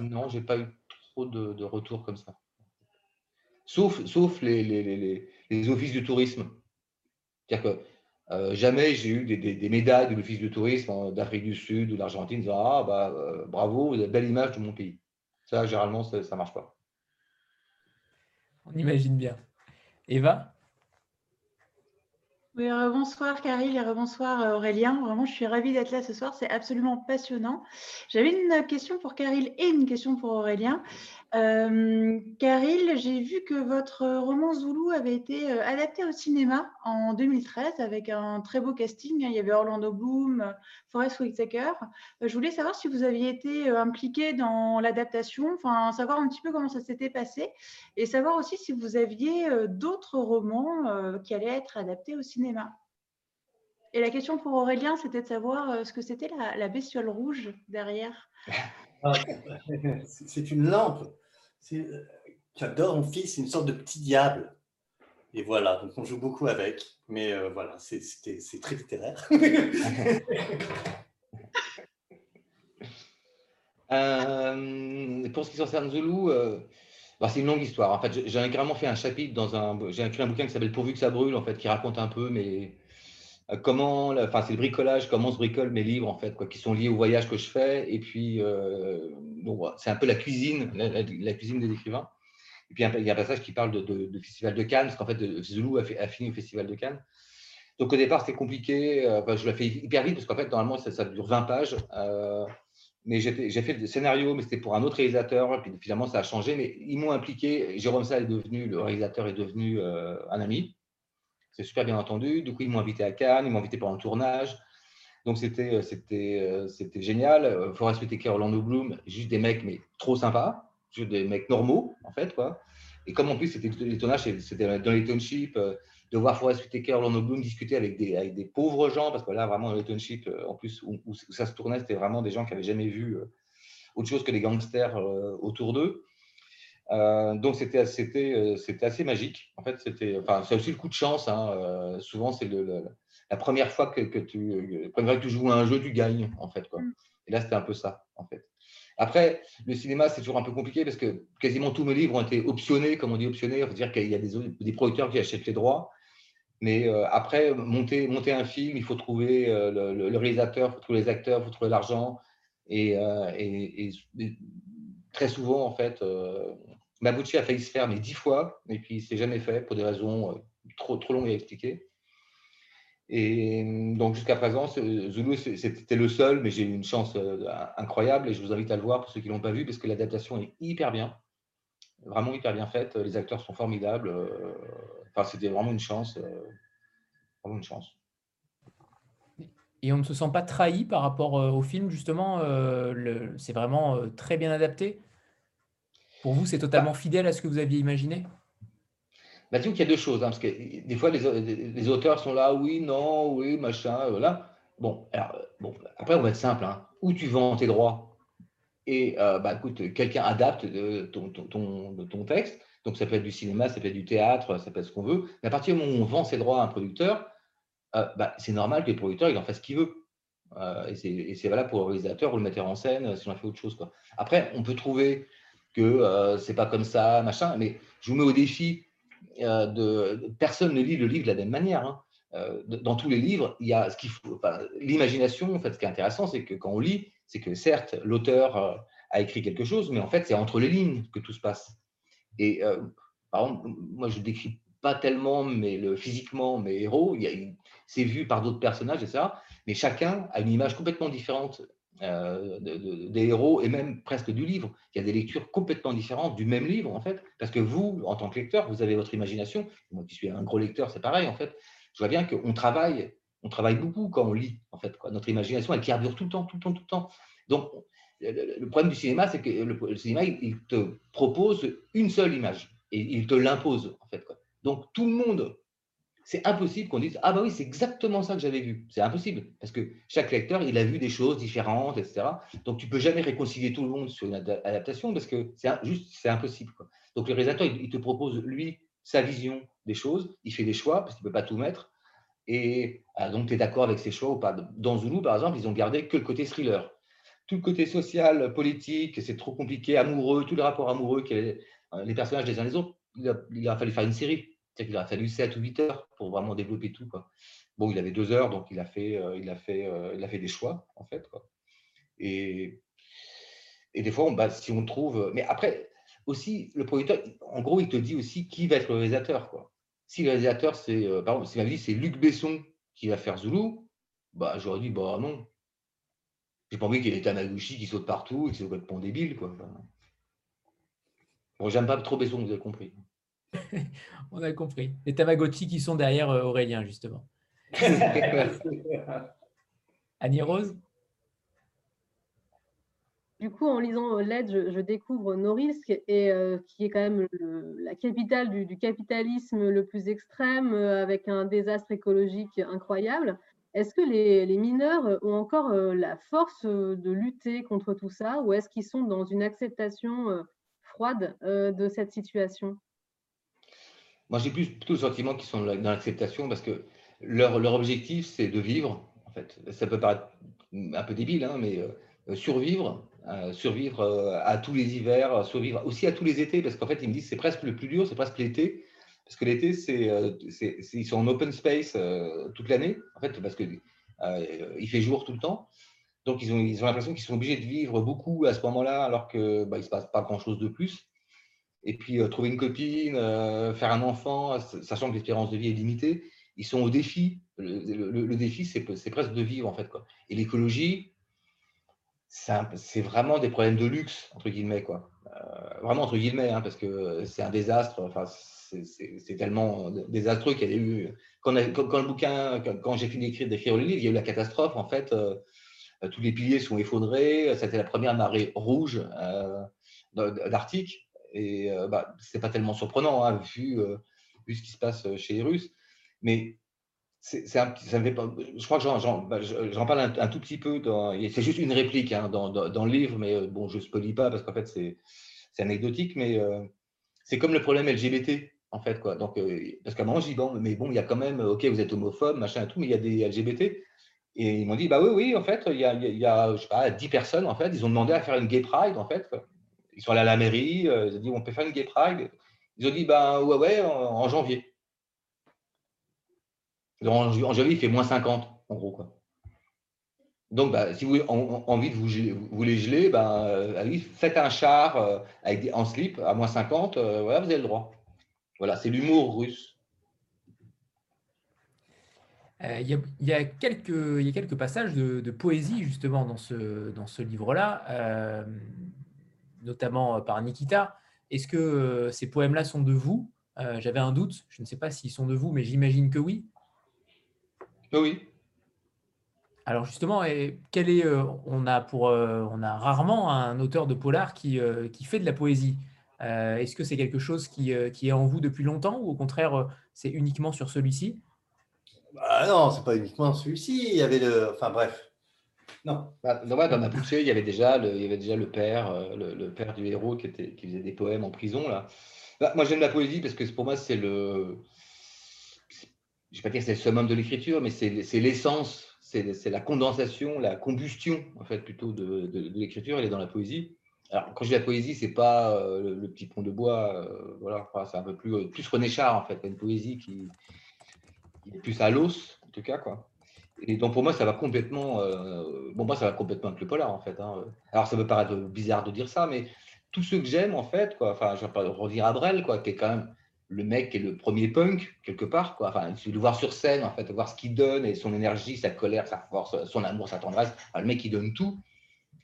Non, j'ai pas eu trop de, retours comme ça. Sauf, sauf les, les, les, offices du tourisme. C'est-à-dire que euh, jamais j'ai eu des, médailles de l'office du tourisme d'Afrique du Sud ou d'Argentine disant Ah, bah, euh, bravo, vous avez belle image de mon pays. Ça, généralement, ça ne marche pas. On imagine bien. Eva? Oui, bonsoir Caril et bonsoir Aurélien. Vraiment, je suis ravie d'être là ce soir. C'est absolument passionnant. J'avais une question pour Caril et une question pour Aurélien. Euh, Caril, j'ai vu que votre roman Zoulou avait été euh, adapté au cinéma en 2013 avec un très beau casting. Il y avait Orlando Bloom, Forest Whitaker. Euh, je voulais savoir si vous aviez été impliqué dans l'adaptation, enfin savoir un petit peu comment ça s'était passé et savoir aussi si vous aviez d'autres romans qui allaient être adaptés au cinéma. Et la question pour Aurélien, c'était de savoir ce que c'était la, la bestiole rouge derrière. Ah, c'est une lampe. J'adore mon fils, c'est une sorte de petit diable. Et voilà, donc on joue beaucoup avec. Mais euh, voilà, c'est très littéraire. Euh, pour ce qui concerne Zulu, euh, bah, c'est une longue histoire. En fait, j'ai carrément fait un chapitre dans un. J'ai écrit un bouquin qui s'appelle Pourvu que ça brûle, en fait, qui raconte un peu mais comment, enfin, c'est le bricolage, comment se bricole mes livres, en fait, quoi, qui sont liés au voyage que je fais. Et puis, c'est un peu la cuisine, la, cuisine des écrivains. Et puis, il y a un passage qui parle de, Festival de Cannes, parce qu'en fait, Zulu a, fini au Festival de Cannes. Donc, au départ, c'était compliqué. Euh, je l'ai fait hyper vite, parce qu'en fait, normalement, ça, dure 20 pages. Euh, mais j'ai fait le scénario, mais c'était pour un autre réalisateur. Puis, finalement, ça a changé. Mais ils m'ont impliqué. Jérôme Salle est devenu, le réalisateur est devenu euh, un ami. C'est super bien entendu. Du coup, ils m'ont invité à Cannes, ils m'ont invité pendant le tournage. Donc c'était euh, euh, génial. Forest Whitaker, Orlando Bloom, juste des mecs mais trop sympas, juste des mecs normaux en fait quoi. Et comme en plus c'était les tournages, c'était dans les townships, de voir Forest Whitaker, Orlando Bloom discuter avec des avec des pauvres gens parce que là vraiment dans les townships en plus où, ça se tournait, c'était vraiment des gens qui avaient jamais vu autre chose que des gangsters autour d'eux. donc c'était c'était c'était assez magique. En fait c'était enfin c'est aussi le coup de chance. Hein. souvent c'est la première fois que, tu, que tu joues à un jeu, tu gagnes, en fait. Quoi. Mm. Et là, c'était un peu ça, en fait. Après, le cinéma, c'est toujours un peu compliqué parce que quasiment tous mes livres ont été optionnés, comme on dit optionnés, c'est-à-dire qu'il y a des, des, producteurs qui achètent les droits. Mais euh, après, monter, monter un film, il faut trouver euh, le, réalisateur, il faut trouver les acteurs, il faut trouver l'argent. Et, euh, et, très souvent, en fait, Mabuchi a failli se faire mais dix fois, et puis c'est jamais fait pour des raisons trop, trop longues à expliquer. Et donc jusqu'à présent, Zulu, c'était le seul, mais j'ai eu une chance incroyable et je vous invite à le voir pour ceux qui ne l'ont pas vu parce que l'adaptation est hyper bien, vraiment hyper bien faite. Les acteurs sont formidables. Euh, enfin, c'était vraiment une chance, euh, vraiment une chance. Et on ne se sent pas trahi par rapport au film, justement. C'est vraiment très bien adapté? Pour vous, c'est totalement bah fidèle à ce que vous aviez imaginé? Bah, qu'il y a deux choses, hein, parce que des fois, les, auteurs sont là, oui, non, oui, machin, voilà. Bon, alors, bon, après, on va être simple. Hein. Où tu vends tes droits? Et, euh, bah, écoute, quelqu'un adapte ton, ton, ton, texte. Donc, ça peut être du cinéma, ça peut être du théâtre, ça peut être ce qu'on veut. Mais à partir du moment où on vend ses droits à un producteur, euh, bah, c'est normal que le producteur, il en fasse ce qu'il veut. Euh, et c'est valable pour le réalisateur ou le metteur en scène si on a fait autre chose. Quoi. Après, on peut trouver que c'est pas comme ça, machin, mais je vous mets au défi euh, de, personne ne lit le livre de la même manière. Hein. Euh, dans tous les livres, il y a ce qu'il faut. L'imagination, en fait, ce qui est intéressant, c'est que quand on lit, c'est que certes, l'auteur euh, a écrit quelque chose, mais en fait, c'est entre les lignes que tout se passe. Et par exemple, moi, je décris pas tellement mais le, physiquement mes héros, c'est vu par d'autres personnages, etc. Mais chacun a une image complètement différente euh, des héros et même presque du livre. Il y a des lectures complètement différentes du même livre, en fait, parce que vous, en tant que lecteur, vous avez votre imagination. Moi qui suis un gros lecteur, c'est pareil, en fait. Je vois bien qu'on travaille, on travaille beaucoup quand on lit, en fait. Quoi. Notre imagination, elle carbure tout le temps, tout le temps, tout le temps. Donc, le problème du cinéma, c'est que le, cinéma, il, te propose une seule image et il te l'impose, en fait. Quoi. Donc, tout le monde c'est impossible qu'on dise Ah, bah oui, c'est exactement ça que j'avais vu. C'est impossible, parce que chaque lecteur, il a vu des choses différentes, etc. Donc, tu peux jamais réconcilier tout le monde sur une adaptation, parce que c'est juste, c'est impossible. Donc, le réalisateur, il, te propose, lui, sa vision des choses, il fait des choix, parce qu'il ne peut pas tout mettre. Et ah, donc, tu es d'accord avec ses choix ou pas? Dans Zulu, par exemple, ils ont gardé que le côté thriller. Tout le côté social, politique, c'est trop compliqué, amoureux, tous les rapports amoureux, les personnages des uns des autres, il a fallu faire une série c'est qu'il a fallu 7 ou 8 heures pour vraiment développer tout. Bon, il avait 2 heures, donc il a fait, euh, il a fait, euh, il a fait des choix, en fait. Et, des fois, bah, si on trouve. Mais après, aussi, le producteur, en gros, il te dit aussi qui va être le réalisateur. Quoi. Si le réalisateur, c'est, euh, par exemple, s'il m'avait dit c'est Luc Besson qui va faire Zoulou, bah, j'aurais dit, bah non. J'ai pas envie qu'il y ait des Tamaguchi qui sautent partout et qui soient complètement débiles. Quoi. Bon, j'aime pas trop Besson, vous avez compris. On a compris. Les Tamagotchi qui sont derrière euh, Aurélien, justement. Annie Rose? Du coup, en lisant L'aide, je, découvre Norilsk, et, euh, qui est quand même la capitale du, capitalisme le plus extrême, euh, avec un désastre écologique incroyable. Est-ce que les, mineurs ont encore euh, la force de lutter contre tout ça, ou est-ce qu'ils sont dans une acceptation froide de cette situation? Moi, j'ai plutôt le sentiment qu'ils sont dans l'acceptation, parce que leur, leur objectif, c'est de vivre. En fait, ça peut paraître un peu débile, hein, mais survivre euh, survivre euh, à tous les hivers, survivre aussi à tous les étés, parce qu'en fait, ils me disent c'est presque le plus dur, c'est presque l'été, parce que l'été, c'est, euh, ils sont en open space toute l'année, en fait, parce que il fait jour tout le temps. Donc, ils ont, ils ont l'impression qu'ils sont obligés de vivre beaucoup à ce moment-là, alors qu'il bah, ne se passe pas grand-chose de plus. Et puis, trouver une copine, faire un enfant, sachant que l'espérance de vie est limitée, ils sont au défi. Le, le défi, c'est presque de vivre, en fait. Quoi. Et l'écologie, c'est vraiment des problèmes de luxe, entre guillemets, quoi. Euh, vraiment entre guillemets, hein, parce que c'est un désastre. Enfin, c'est tellement désastreux qu'il y a eu. Quand, le bouquin, quand, j'ai fini d'écrire le livre, il y a eu la catastrophe. En fait, euh, tous les piliers sont effondrés. C'était la première marée rouge euh, d'Arctique. Et bah, c'est pas tellement surprenant, hein, vu, vu ce qui se passe chez les Russes. Mais je crois que j'en bah, parle un, tout petit peu. C'est juste une réplique hein, dans, le livre, mais euh, bon, je ne spoilie pas parce qu'en fait, c'est anecdotique, mais euh, c'est comme le problème LGBT, en fait. Quoi. Donc, euh, parce qu'à un moment, je dis, bon, mais bon, il y a quand même, ok, vous êtes homophobe, machin et tout, mais il y a des LGBT. Et ils m'ont dit, bah oui, oui, en fait, il y a, y je sais pas, 10 personnes, en fait, ils ont demandé à faire une gay pride, en fait. Ils sont allés à la mairie, ils ont dit, on peut faire une gay pride. Ils ont dit, bah ouais, ouais, en janvier. En, janvier, il fait moins 50, en gros. Donc, bah, si vous avez envie de vous, vous les geler, bah, allez, faites un char euh, avec des, en slip à moins 50, euh, voilà, vous avez le droit. Voilà, c'est l'humour russe. Euh, il y, a, quelques, passages de, poésie justement dans ce livre-là, notamment par Nikita. Est-ce que ces poèmes-là sont de vous? J'avais un doute, je ne sais pas s'ils sont de vous, mais j'imagine que oui. Oui. Alors justement, quel est, euh, on, a pour, euh, on a rarement un auteur de polar qui, euh, qui fait de la poésie. Est-ce que c'est quelque chose qui, qui, est en vous depuis longtemps ou au contraire, c'est uniquement sur celui-ci? Bah Non, c'est pas uniquement celui-ci. Il y avait le, enfin bref. Non. Bah, dans ma poussée, il y avait déjà le, il y avait déjà le père, le, père du héros qui, était, qui faisait des poèmes en prison là. Bah, moi, j'aime la poésie parce que pour moi, c'est le, je ne vais pas dire que c'est le summum de l'écriture, mais c'est l'essence, c'est la condensation, la combustion, en fait, plutôt de, l'écriture, elle est dans la poésie. Alors, quand je dis la poésie, c'est pas euh, le, petit pont de bois, euh, voilà, c'est un peu plus, euh, plus René Char, en fait, une poésie qui, est plus à l'os, en tout cas, quoi. Et donc, pour moi, ça va complètement, bon, moi, ça va complètement avec le polar, en fait. Hein. Alors, ça peut paraître bizarre de dire ça, mais tout ce que j'aime, en fait, quoi, enfin, je vais pas revenir à Brel, quoi, qui est quand même le mec est le premier punk, quelque part. Quoi. Enfin, de voir sur scène, en fait, voir ce qu'il donne et son énergie, sa colère, sa force, son amour, sa tendresse. le mec, il donne tout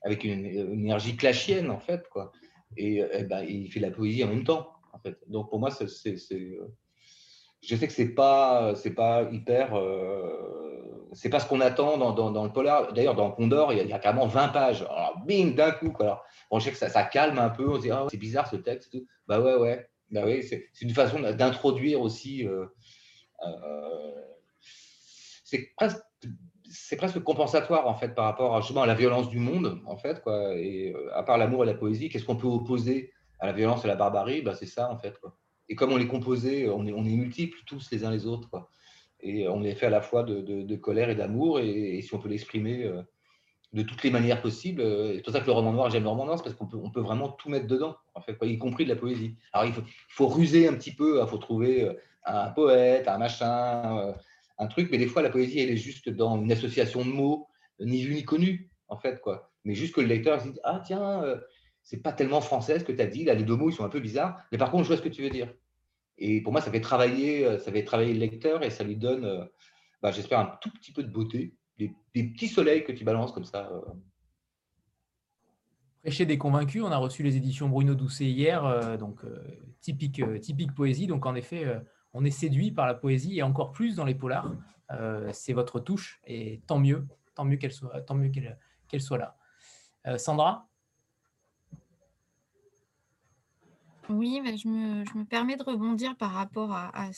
avec une, énergie clashienne, en fait. Quoi. Et, eh ben, il fait la poésie en même temps. En fait. Donc, pour moi, c'est, euh, je sais que c'est pas, c'est pas hyper. Euh, c'est pas ce qu'on attend dans, dans, le polar. D'ailleurs, dans Condor, il y a, carrément 20 pages. Alors, bing, d'un coup. Quoi. Alors, bon, je sais que ça, ça, calme un peu. On se dit, ah, c'est bizarre ce texte. Bah ouais, ouais. Bah oui, c'est une façon d'introduire aussi. Euh, euh, c'est presque, compensatoire en fait par rapport à, la violence du monde en fait quoi. Euh, à part l'amour et la poésie, qu'est-ce qu'on peut opposer à la violence et à la barbarie? Bah, c'est ça en fait. Et comme on est composé, on est, multiples tous les uns les autres quoi. Et on est fait à la fois de, colère et d'amour et, si on peut l'exprimer de toutes les manières possibles. Euh, c'est pour ça que le roman noir, j'aime le roman noir, parce qu'on peut, vraiment tout mettre dedans, en fait, y compris de la poésie. Alors, il faut, ruser un petit peu, il faut trouver euh, un poète, un machin, euh, un truc, mais des fois, la poésie, elle est juste dans une association de mots, ni vu ni connu, en fait, quoi. Mais juste que le lecteur se dit, ah tiens, c'est pas tellement français ce que tu as dit, là, les deux mots, ils sont un peu bizarres, mais par contre, je vois ce que tu veux dire. Et pour moi, ça fait travailler, ça fait travailler le lecteur et ça lui donne, bah, j'espère, un tout petit peu de beauté, des, petits soleils que tu balances comme ça. Prêcher des convaincus, on a reçu les éditions Bruno Doucet hier, donc typique, typique poésie. Donc en effet, on est séduit par la poésie et encore plus dans les polars. c'est votre touche et tant mieux, tant mieux qu'elle soit, tant mieux qu'elle soit là. Sandra? Oui, mais je me, permets de rebondir par rapport à,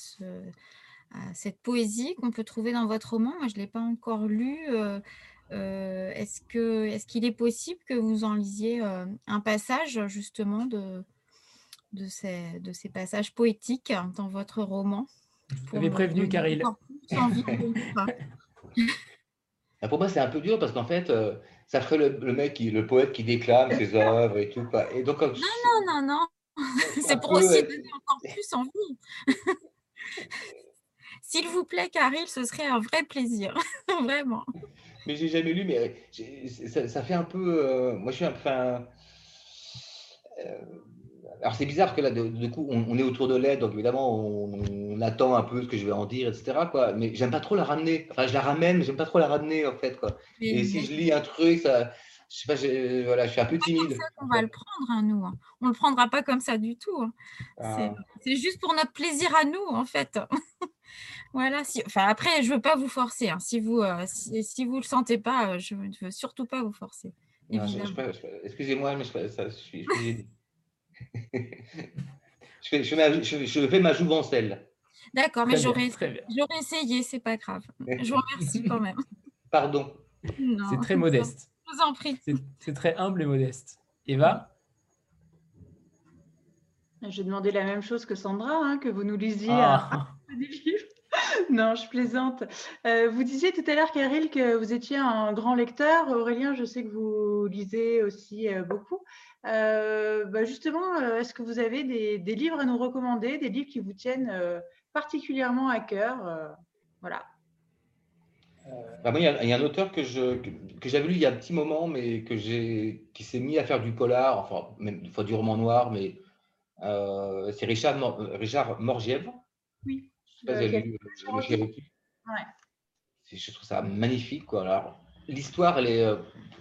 cette poésie qu'on peut trouver dans votre roman? Moi, je ne l'ai pas encore lu. Euh, euh, est-ce qu'il est, possible que vous en lisiez euh, un passage justement de, ces, passages poétiques dans votre roman? Vous avez prévenu, Caril. Ah, pour moi, c'est un peu dur parce qu'en fait, ça ferait le, mec, qui, le poète qui déclame ses œuvres et tout. Et donc, non, non, non, non. C'est pour aussi donner encore plus envie. S'il vous plaît, Caril, ce serait un vrai plaisir, vraiment. Mais j'ai jamais lu, mais ça, fait un peu. Euh, moi, je suis un peu. Euh, alors, c'est bizarre que là, du coup, on, est autour de l'aide, donc évidemment, on, attend un peu ce que je vais en dire, etc. Quoi. Mais j'aime pas trop la ramener. Enfin, je la ramène, mais j'aime pas trop la ramener, en fait. Quoi. Et si je lis un truc, ça, je sais pas, je, voilà, je suis un peu timide. On va le prendre, hein, nous. Hein. On le prendra pas comme ça du tout. Hein. Ah. C'est juste pour notre plaisir à nous, en fait. voilà. Si, enfin, après, je veux pas vous forcer. Si vous, euh, si, vous le sentez pas, euh, je ne veux surtout pas vous forcer. Excusez-moi, mais je, ça, je, suis, je, fais, je, fais ma jouvencelle. D'accord, mais j'aurais essayé, c'est pas grave. Je vous remercie quand même. Pardon. C'est très modeste. Je vous en prie. C'est très humble et modeste. Eva? J'ai demandé la même chose que Sandra, hein, que vous nous lisiez ah. des livres. Non, je plaisante. Euh, vous disiez tout à l'heure, Karil, que vous étiez un grand lecteur. Aurélien, je sais que vous lisez aussi euh, beaucoup. Euh, bah, justement, est-ce que vous avez des, des, livres à nous recommander, des livres qui vous tiennent particulièrement à cœur Voilà. Bah, il y, a un auteur que, je, que, j'avais lu il y a un petit moment, mais que j'ai, qui s'est mis à faire du polar, enfin, même fois du roman noir, mais c'est Richard, Richard Morgièvre. Oui. Je sais pas si lu euh, ouais. Je trouve ça magnifique. Quoi. Alors, l'histoire, elle est, euh,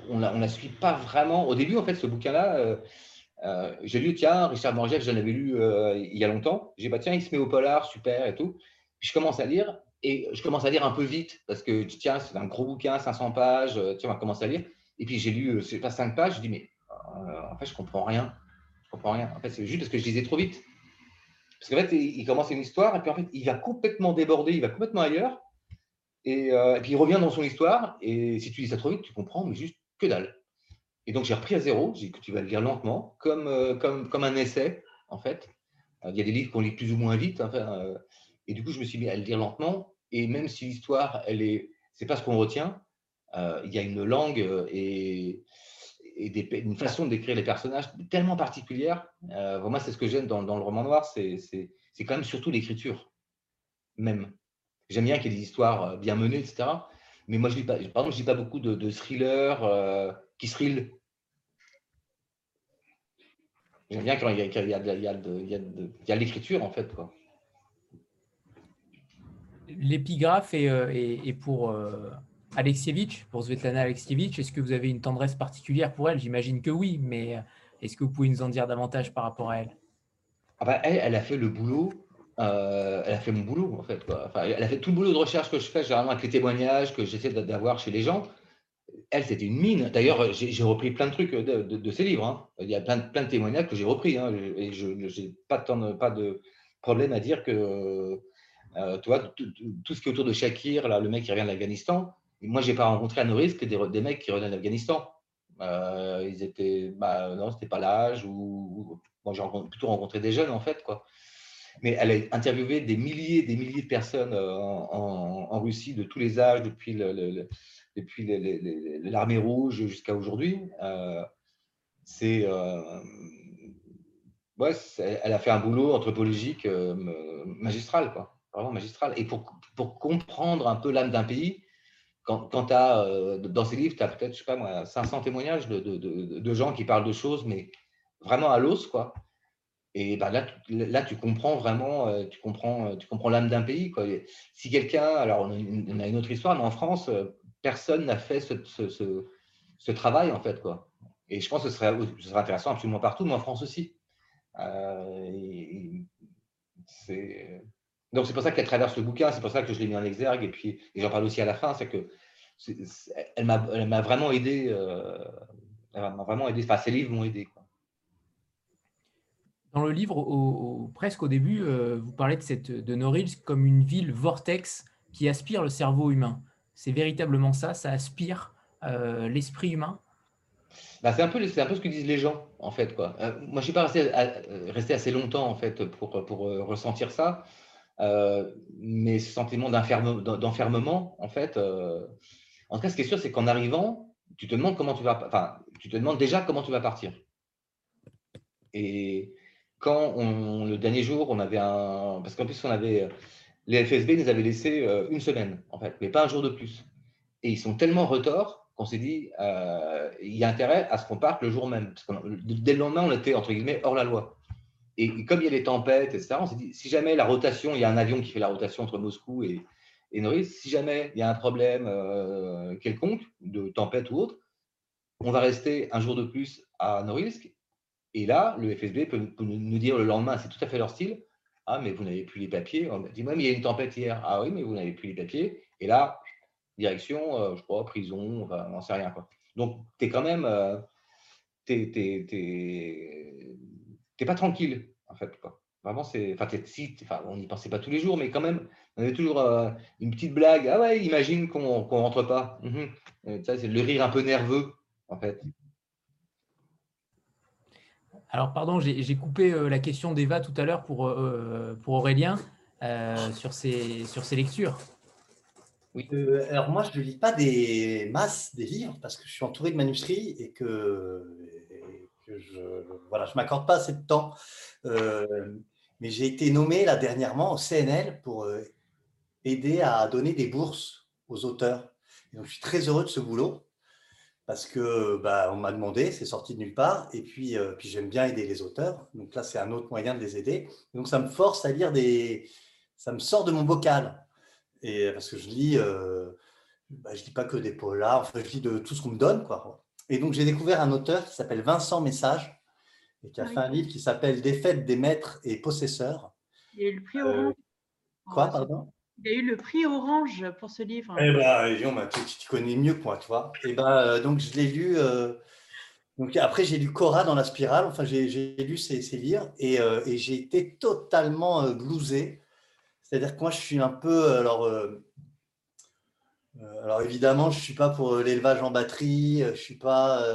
on ne la, on la suit pas vraiment. Au début, en fait, ce bouquin-là, j'ai lu, tiens, Richard Morgièvre, j'en avais lu il y a longtemps. J'ai dit, bah, tiens, il se met au polar, super et tout. Puis je commence à lire et je commence à lire un peu vite parce que tiens, c'est un gros bouquin, 500 pages, euh, tiens, on va commencer à lire. Et puis j'ai lu, je sais pas, 5 pages, je dis, mais euh, en fait, je comprends rien. Je comprends rien. En fait, c'est juste parce que je lisais trop vite. Parce qu'en fait, il, commence une histoire et puis en fait, il va complètement déborder, il va complètement ailleurs. Et, euh, puis il revient dans son histoire. Et si tu lis ça trop vite, tu comprends, mais juste que dalle. Et donc j'ai repris à zéro. J'ai dit que tu vas le lire lentement, comme, comme, comme un essai, en fait. Il y a des livres qu'on lit plus ou moins vite. Et du coup, je me suis mis à le lire lentement. Et même si l'histoire, elle est, c'est pas ce qu'on retient, euh, il y a une langue euh, une façon d'écrire les personnages tellement particulière. Euh, moi, c'est ce que j'aime dans, le roman noir, c'est, quand même surtout l'écriture, même. J'aime bien qu'il y ait des histoires bien menées, etc. Mais moi, je lis pas, par je lis pas beaucoup de, thrillers qui thrillent. J'aime bien quand il y a, il y a, a, a l'écriture, en fait. L'épigraphe est, euh, pour euh, Alexievitch, pour Svetlana Alexievitch. Est-ce que vous avez une tendresse particulière pour elle? J'imagine que oui, mais euh, est-ce que vous pouvez nous en dire davantage par rapport à elle? Ah bah, elle, a fait le boulot, elle a fait mon boulot en fait. elle a fait tout le boulot de recherche que je fais, généralement avec les témoignages que j'essaie d'avoir chez les gens. Elle, c'était une mine. D'ailleurs, j'ai repris plein de trucs de, ses livres. Hein. Il y a plein, plein de témoignages que j'ai repris. Hein. Et je n'ai pas, de problème à dire que euh, tu vois, tout, ce qui est autour de Shakir, là, le mec qui revient de l'Afghanistan, moi, je n'ai pas rencontré à nos risques des, mecs qui reviennent d'Afghanistan. Euh, ils étaient, bah, non, c'était pas l'âge, ou, moi, j'ai plutôt rencontré des jeunes, en fait, quoi. Mais elle a interviewé des milliers des milliers de personnes euh, en, Russie de tous les âges, depuis le, depuis l'armée rouge jusqu'à aujourd'hui. c'est ouais, elle a fait un boulot anthropologique magistral, quoi vraiment magistral. Et pour, pour comprendre un peu l'âme d'un pays, quand, quand tu as, euh, dans ces livres, tu as peut-être, je sais pas moi, 500 témoignages de, de, de, gens qui parlent de choses, mais vraiment à l'os, quoi. Et ben là, là, tu comprends vraiment, euh, tu comprends, tu comprends l'âme d'un pays. Quoi. Si quelqu'un, alors on a, une, autre histoire, mais en France, personne n'a fait ce, ce, ce, travail en fait, quoi. Et je pense que ce serait, ce serait intéressant absolument partout, mais en France aussi. c'est donc c'est pour ça qu'elle traverse le bouquin, c'est pour ça que je l'ai mis en exergue, et puis j'en parle aussi à la fin, c'est que elle m'a vraiment aidé, euh, elle m'a vraiment aidé, enfin ses livres m'ont aidé. Dans le livre, au, presque au début, euh, vous parlez de, cette, de Norilsk comme une ville vortex qui aspire le cerveau humain. C'est véritablement ça, ça aspire euh, l'esprit humain? Bah, c'est un, peu, un peu ce que disent les gens, en fait. Quoi. moi, je ne suis pas resté, resté, assez longtemps, en fait, pour, pour ressentir ça. Euh, mais ce sentiment d'enfermement, en fait, euh, en tout cas, ce qui est sûr, c'est qu'en arrivant, tu te demandes comment tu vas, enfin, tu te demandes déjà comment tu vas partir. Et quand le dernier jour, on avait un, parce qu'en plus, on avait, les FSB nous avaient laissé euh, une semaine, en fait, mais pas un jour de plus. Et ils sont tellement retors qu'on s'est dit, il y a intérêt à ce qu'on parte le jour même. Parce que dès le lendemain, on était, entre guillemets, hors la loi. Et comme il y a les tempêtes, etc., on s'est dit, si jamais la rotation, il y a un avion qui fait la rotation entre Moscou et, et si jamais il y a un problème euh, quelconque, de tempête ou autre, on va rester un jour de plus à Norilsk. Et là, le FSB peut, nous dire le lendemain, c'est tout à fait leur style, ah, mais vous n'avez plus les papiers? On dit, mais il y a une tempête hier. Ah oui, mais vous n'avez plus les papiers. Et là, direction, euh, je crois, prison, on n'en sait rien. Quoi. Donc, tu es quand même. Euh, t'es pas tranquille, en fait. Quoi. Vraiment, c'est. Enfin, si, enfin, on n'y pensait pas tous les jours, mais quand même, on avait toujours euh, une petite blague. Ah ouais, imagine qu'on ne rentre pas. Mhm. Ça, c'est le rire un peu nerveux, en fait. Alors, pardon, j'ai coupé euh, la question d'Eva tout à l'heure pour, euh, pour Aurélien sur, ses, sur ses lectures. Oui. alors, moi, je ne lis pas des masses des livres parce que je suis entouré de manuscrits et que je voilà, je m'accorde pas assez de temps. Euh, mais j'ai été nommé là dernièrement au CNL pour euh, aider à donner des bourses aux auteurs. donc, je suis très heureux de ce boulot parce que bah, on m'a demandé, c'est sorti de nulle part, et puis, euh, puis j'aime bien aider les auteurs. Donc là, c'est un autre moyen de les aider. donc ça me force à lire des, ça me sort de mon bocal, et parce que je lis, bah, je lis pas que des polars, je lis de tout ce qu'on me donne, quoi. Et donc, j'ai découvert un auteur qui s'appelle Vincent Message et qui a fait un livre qui s'appelle Défaite des maîtres et possesseurs. Il a eu le prix euh, Orange. Quoi, pardon? Il a eu le prix Orange pour ce livre. Eh bien, bah, tu, tu, connais mieux que moi, tu vois. Et ben, euh, donc, je l'ai lu. Euh, donc, après, j'ai lu Cora dans la spirale. Enfin, j'ai lu ses, livres et, et j'ai été totalement blousé. C'est-à-dire que moi, je suis un peu. Alors, alors évidemment, je ne suis pas pour euh, l'élevage en batterie, euh, je ne suis pas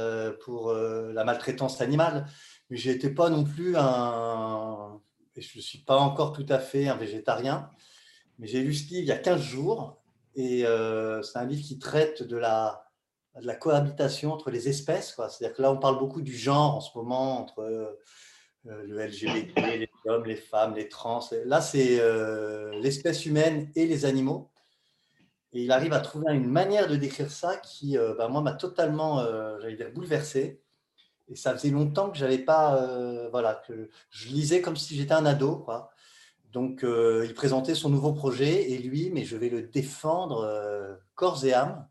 pour la maltraitance animale, mais je pas non plus un... Et je ne suis pas encore tout à fait un végétarien, mais j'ai lu ce livre il y a 15 jours, et c'est un livre qui traite de la, de la cohabitation entre les espèces. C'est-à-dire que là, on parle beaucoup du genre en ce moment, entre le LGBT, les hommes, les femmes, les trans. Là, c'est l'espèce humaine et les animaux. Et il arrive à trouver une manière de décrire ça qui, euh, bah, moi, m'a totalement, euh, j'allais dire, bouleversé. Et ça faisait longtemps que j'avais pas, euh, voilà, que je lisais comme si j'étais un ado, quoi. Donc, il présentait son nouveau projet et lui, mais je vais le défendre corps et âme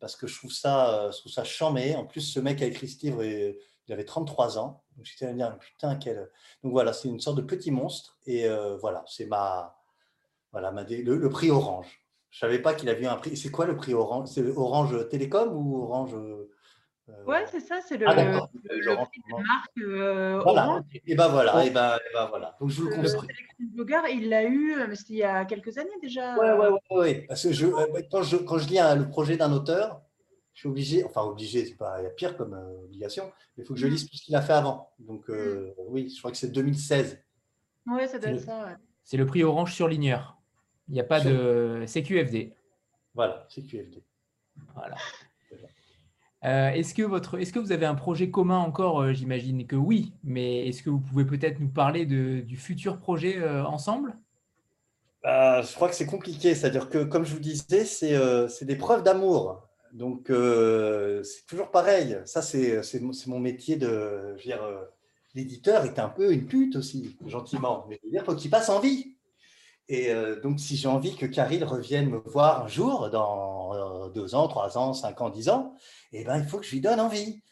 parce que je trouve ça, je trouve ça chambé. En plus, ce mec a écrit et, il avait 33 ans. Donc, j'étais à dire, putain, quel. Donc, voilà, c'est une sorte de petit monstre. Et voilà, c'est ma, voilà, ma, le prix Orange. Je savais pas qu'il avait un prix. C'est quoi le prix Orange? C'est Orange Télécom ou Orange euh... Ouais, c'est ça, c'est le, ah, le, le prix de marque euh, voilà. Orange. Et ben voilà, et ben, et ben voilà. Donc je vous le conseille. Bogart, il l'a eu, euh, mais c'était il y a quelques années déjà. Ouais, ouais, ouais, ouais. Parce que je, euh, quand, je, quand je lis un, le projet d'un auteur, je suis obligé, enfin obligé, c'est pas il y a pire comme euh, obligation, mais il faut que je mm. lise tout ce qu'il a fait avant. Donc euh, mm. oui, je crois que c'est 2016. Ouais, ça doit être ça. Ouais. C'est le prix Orange surligneur. Il n'y a pas de CQFD. Voilà, CQFD. Voilà. Euh, est-ce que, votre, est-ce que vous avez un projet commun encore euh, J'imagine que oui, mais est-ce que vous pouvez peut-être nous parler de, du futur projet euh, ensemble? Je crois que c'est compliqué. C'est-à-dire que, comme je vous disais, c'est, c'est des preuves d'amour. Donc, c'est toujours pareil. Ça, c'est, c'est, mon métier de. Je veux dire, l'éditeur est un peu une pute aussi, gentiment. Mais il faut qu'il passe envie. Et euh, donc, si j'ai envie que Caril revienne me voir un jour, dans euh, deux ans, trois ans, cinq ans, dix ans, eh ben, il faut que je lui donne envie.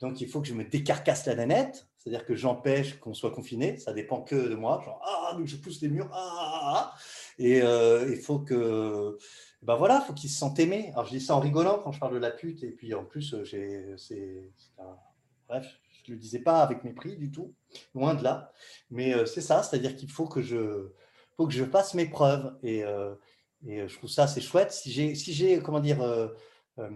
Donc, il faut que je me décarcasse la nanette, c'est-à-dire que j'empêche qu'on soit confiné. Ça dépend que de moi. Ah, je pousse les murs. Ah, ah, ah, et euh, il faut que, ben voilà, faut qu'il se sente aimé. Alors, je dis ça en rigolant quand je parle de la pute. Et puis, en plus, c'est, bref, je ne le disais pas avec mépris du tout, loin de là. Mais c'est ça, c'est-à-dire qu'il faut que je faut que je fasse mes preuves. Et, euh, et je trouve ça c'est chouette. Si j'ai, comment dire, euh, euh,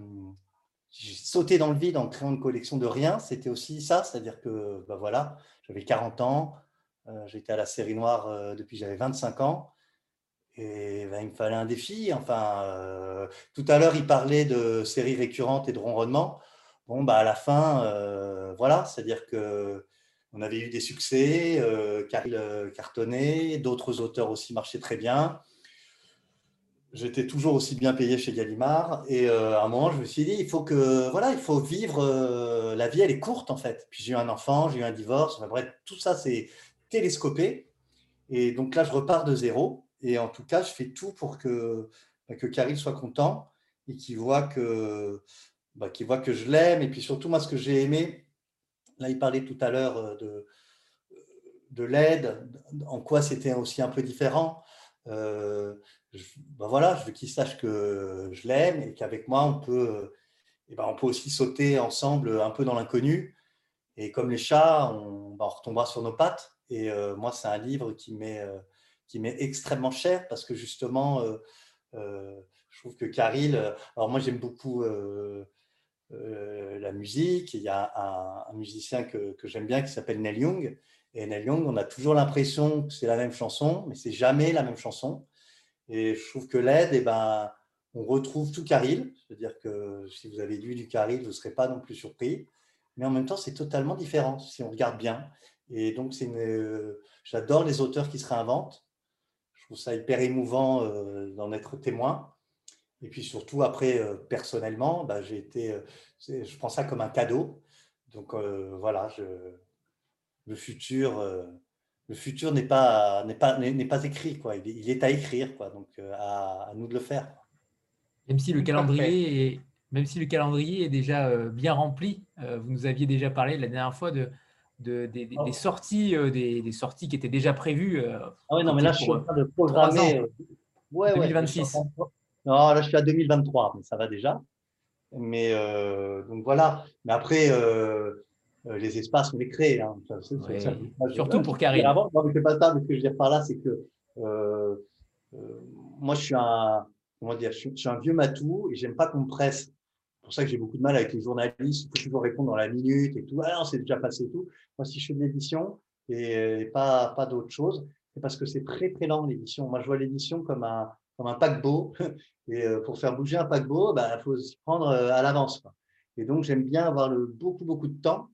sauté dans le vide en créant une collection de rien, c'était aussi ça. C'est-à-dire que bah voilà, j'avais 40 ans, j'étais à la série noire depuis j'avais 25 ans. Et ben, il me fallait un défi. Enfin, tout à l'heure, il parlait de séries récurrentes et de ronronnement. Bon, bah, à la fin, voilà, c'est-à-dire que on avait eu des succès, euh, euh cartonné, d'autres auteurs aussi marchaient très bien. J'étais toujours aussi bien payé chez Gallimard. Et euh, à un moment, je me suis dit, il faut que, voilà, il faut vivre. Euh, la vie, elle est courte en fait. Puis j'ai eu un enfant, j'ai eu un divorce. Bref, tout ça, c'est télescopé. Et donc là, je repars de zéro. Et en tout cas, je fais tout pour que, bah, que Caril soit content et qu'il voit que, bah, voit que je l'aime. Et puis surtout, moi, ce que j'ai aimé, Là, il parlait tout à l'heure euh, de, de l'aide, en quoi c'était aussi un peu différent. Euh, ben voilà, je veux qu'il sache que je l'aime et qu'avec moi, on peut, et ben on peut aussi sauter ensemble un peu dans l'inconnu. Et comme les chats, on, ben retombera sur nos pattes. Et euh, moi, c'est un livre qui m'est qui m'est extrêmement cher parce que justement, je trouve que Caril, alors moi j'aime beaucoup euh, la musique. Il y a un, musicien que, j'aime bien qui s'appelle Neil Young. Et Neil Young, on a toujours l'impression que c'est la même chanson, mais c'est jamais la même chanson. Et je trouve que l'aide, eh ben, on retrouve tout Caril. C'est-à-dire que si vous avez lu du Caril, vous ne serez pas non plus surpris. Mais en même temps, c'est totalement différent si on regarde bien. Et donc, j'adore les auteurs qui se réinventent. Je trouve ça hyper émouvant euh, d'en être témoin. Et puis surtout, après, euh, personnellement, bah, j'ai été, euh, je prends ça comme un cadeau. Donc euh, voilà, je, le futur, le futur n'est pas, n'est pas, n'est pas écrit, quoi. Il, est à écrire, quoi. Donc à, nous de le faire. Même si le calendrier est, même si le calendrier est déjà bien rempli, vous nous aviez déjà parlé la dernière fois de, de des, oh. sorties, des, des, sorties qui étaient déjà prévues. ah oui, non, mais là, je suis en train de programmer. Ouais, 2026. Non, là, je suis à 2023, mais ça va déjà. Mais euh, donc voilà. Mais après, euh, euh, les espaces, on les crée. Hein. Surtout pour Karine. Avant, non, mais pas ça. Mais ce que je veux dire par là, c'est que moi, je suis un, comment dire, je suis, un vieux matou et j'aime pas qu'on me presse. C'est pour ça que j'ai beaucoup de mal avec les journalistes. Il faut toujours répondre dans la minute et tout. Ah non, c'est déjà passé et tout. Moi, si je fais de l'édition et, pas, pas d'autre chose, c'est parce que c'est très, très lent l'édition. Moi, je vois l'édition comme un, comme un paquebot. Et euh, pour faire bouger un paquebot, il bah, faut s'y prendre euh, à l'avance. Et donc, j'aime bien avoir beaucoup, beaucoup de temps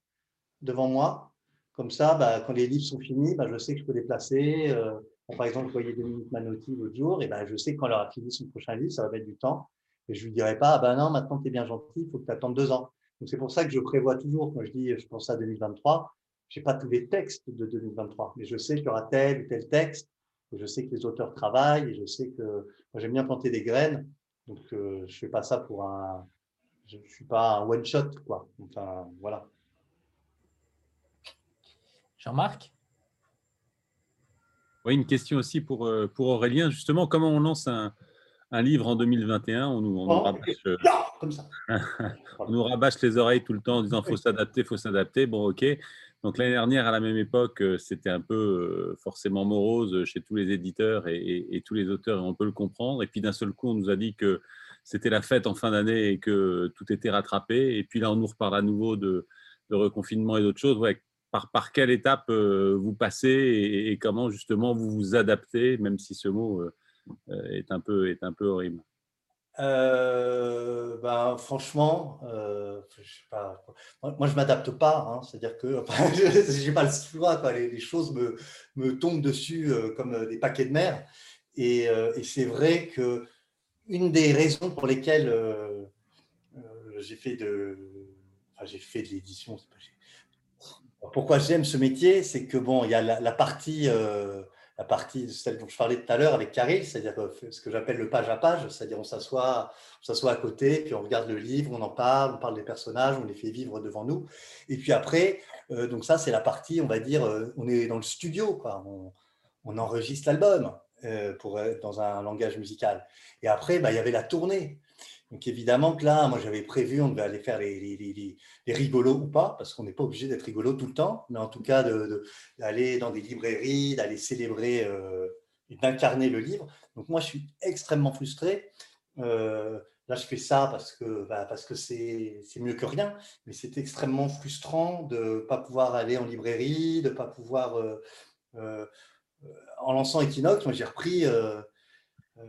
devant moi. Comme ça, bah, quand les livres sont finis, bah, je sais que je peux les placer. Euh, par exemple, je voyais minutes Manotti l'autre jour, et bah, je sais que quand elle aura fini son prochain livre, ça va mettre du temps. Et je ne lui dirai pas, ah ben non, maintenant tu es bien gentil, il faut que tu attendes deux ans. Donc c'est pour ça que je prévois toujours, quand je dis je pense à 2023, je n'ai pas tous les textes de 2023, mais je sais qu'il y aura tel ou tel texte je sais que les auteurs travaillent et je sais que moi j'aime bien planter des graines. Donc euh, je fais pas ça pour un, je, ne suis pas un one shot quoi. Enfin voilà. Jean-Marc? Oui, une question aussi pour, euh, pour Aurélien. Justement, comment on lance un, un livre en 2021 On nous, on nous rabâche, euh, comme ça. on nous rabâche les oreilles tout le temps en disant faut s'adapter, faut s'adapter. Bon, ok. Donc l'année dernière, à la même époque, euh, c'était un peu euh, forcément morose chez tous les éditeurs et, tous les auteurs, et on peut le comprendre. Et puis d'un seul coup, on nous a dit que c'était la fête en fin d'année et que tout était rattrapé. Et puis là, on nous reparle à nouveau de, reconfinement et d'autres choses. Ouais, par, par quelle étape euh, vous passez et, comment justement vous vous adaptez, même si ce mot est, un peu, est un peu horrible? Ben, franchement, euh, je sais pas, moi, je m'adapte pas, hein, c'est-à-dire que je n'ai pas le choix, quoi, les, choses me, me, tombent dessus euh, comme des paquets de mer. Et, c'est vrai que une des raisons pour lesquelles j'ai fait de, enfin, j'ai de l'édition, Pourquoi j'aime ce métier C'est que, bon, il y a la, partie, la partie, celle dont je parlais tout à l'heure avec Carré, c'est-à-dire ce que j'appelle le page à page, c'est-à-dire on s'assoit, on s'assoit à côté, puis on regarde le livre, on en parle, on parle des personnages, on les fait vivre devant nous. Et puis après, euh, donc ça, c'est la partie, on va dire, euh, on est dans le studio, quoi. On, on enregistre l'album pour être dans un langage musical. Et après, bah, il y avait la tournée. Donc évidemment que là, moi j'avais prévu, on devait aller faire les, rigolos ou pas, parce qu'on n'est pas obligé d'être rigolo tout le temps, mais en tout cas d'aller dans des librairies, d'aller célébrer euh, et d'incarner le livre. Donc moi je suis extrêmement frustré. Euh, là je fais ça parce que bah, c'est mieux que rien, mais c'est extrêmement frustrant de ne pas pouvoir aller en librairie, de ne pas pouvoir... Euh, en lançant Equinox, moi j'ai repris euh,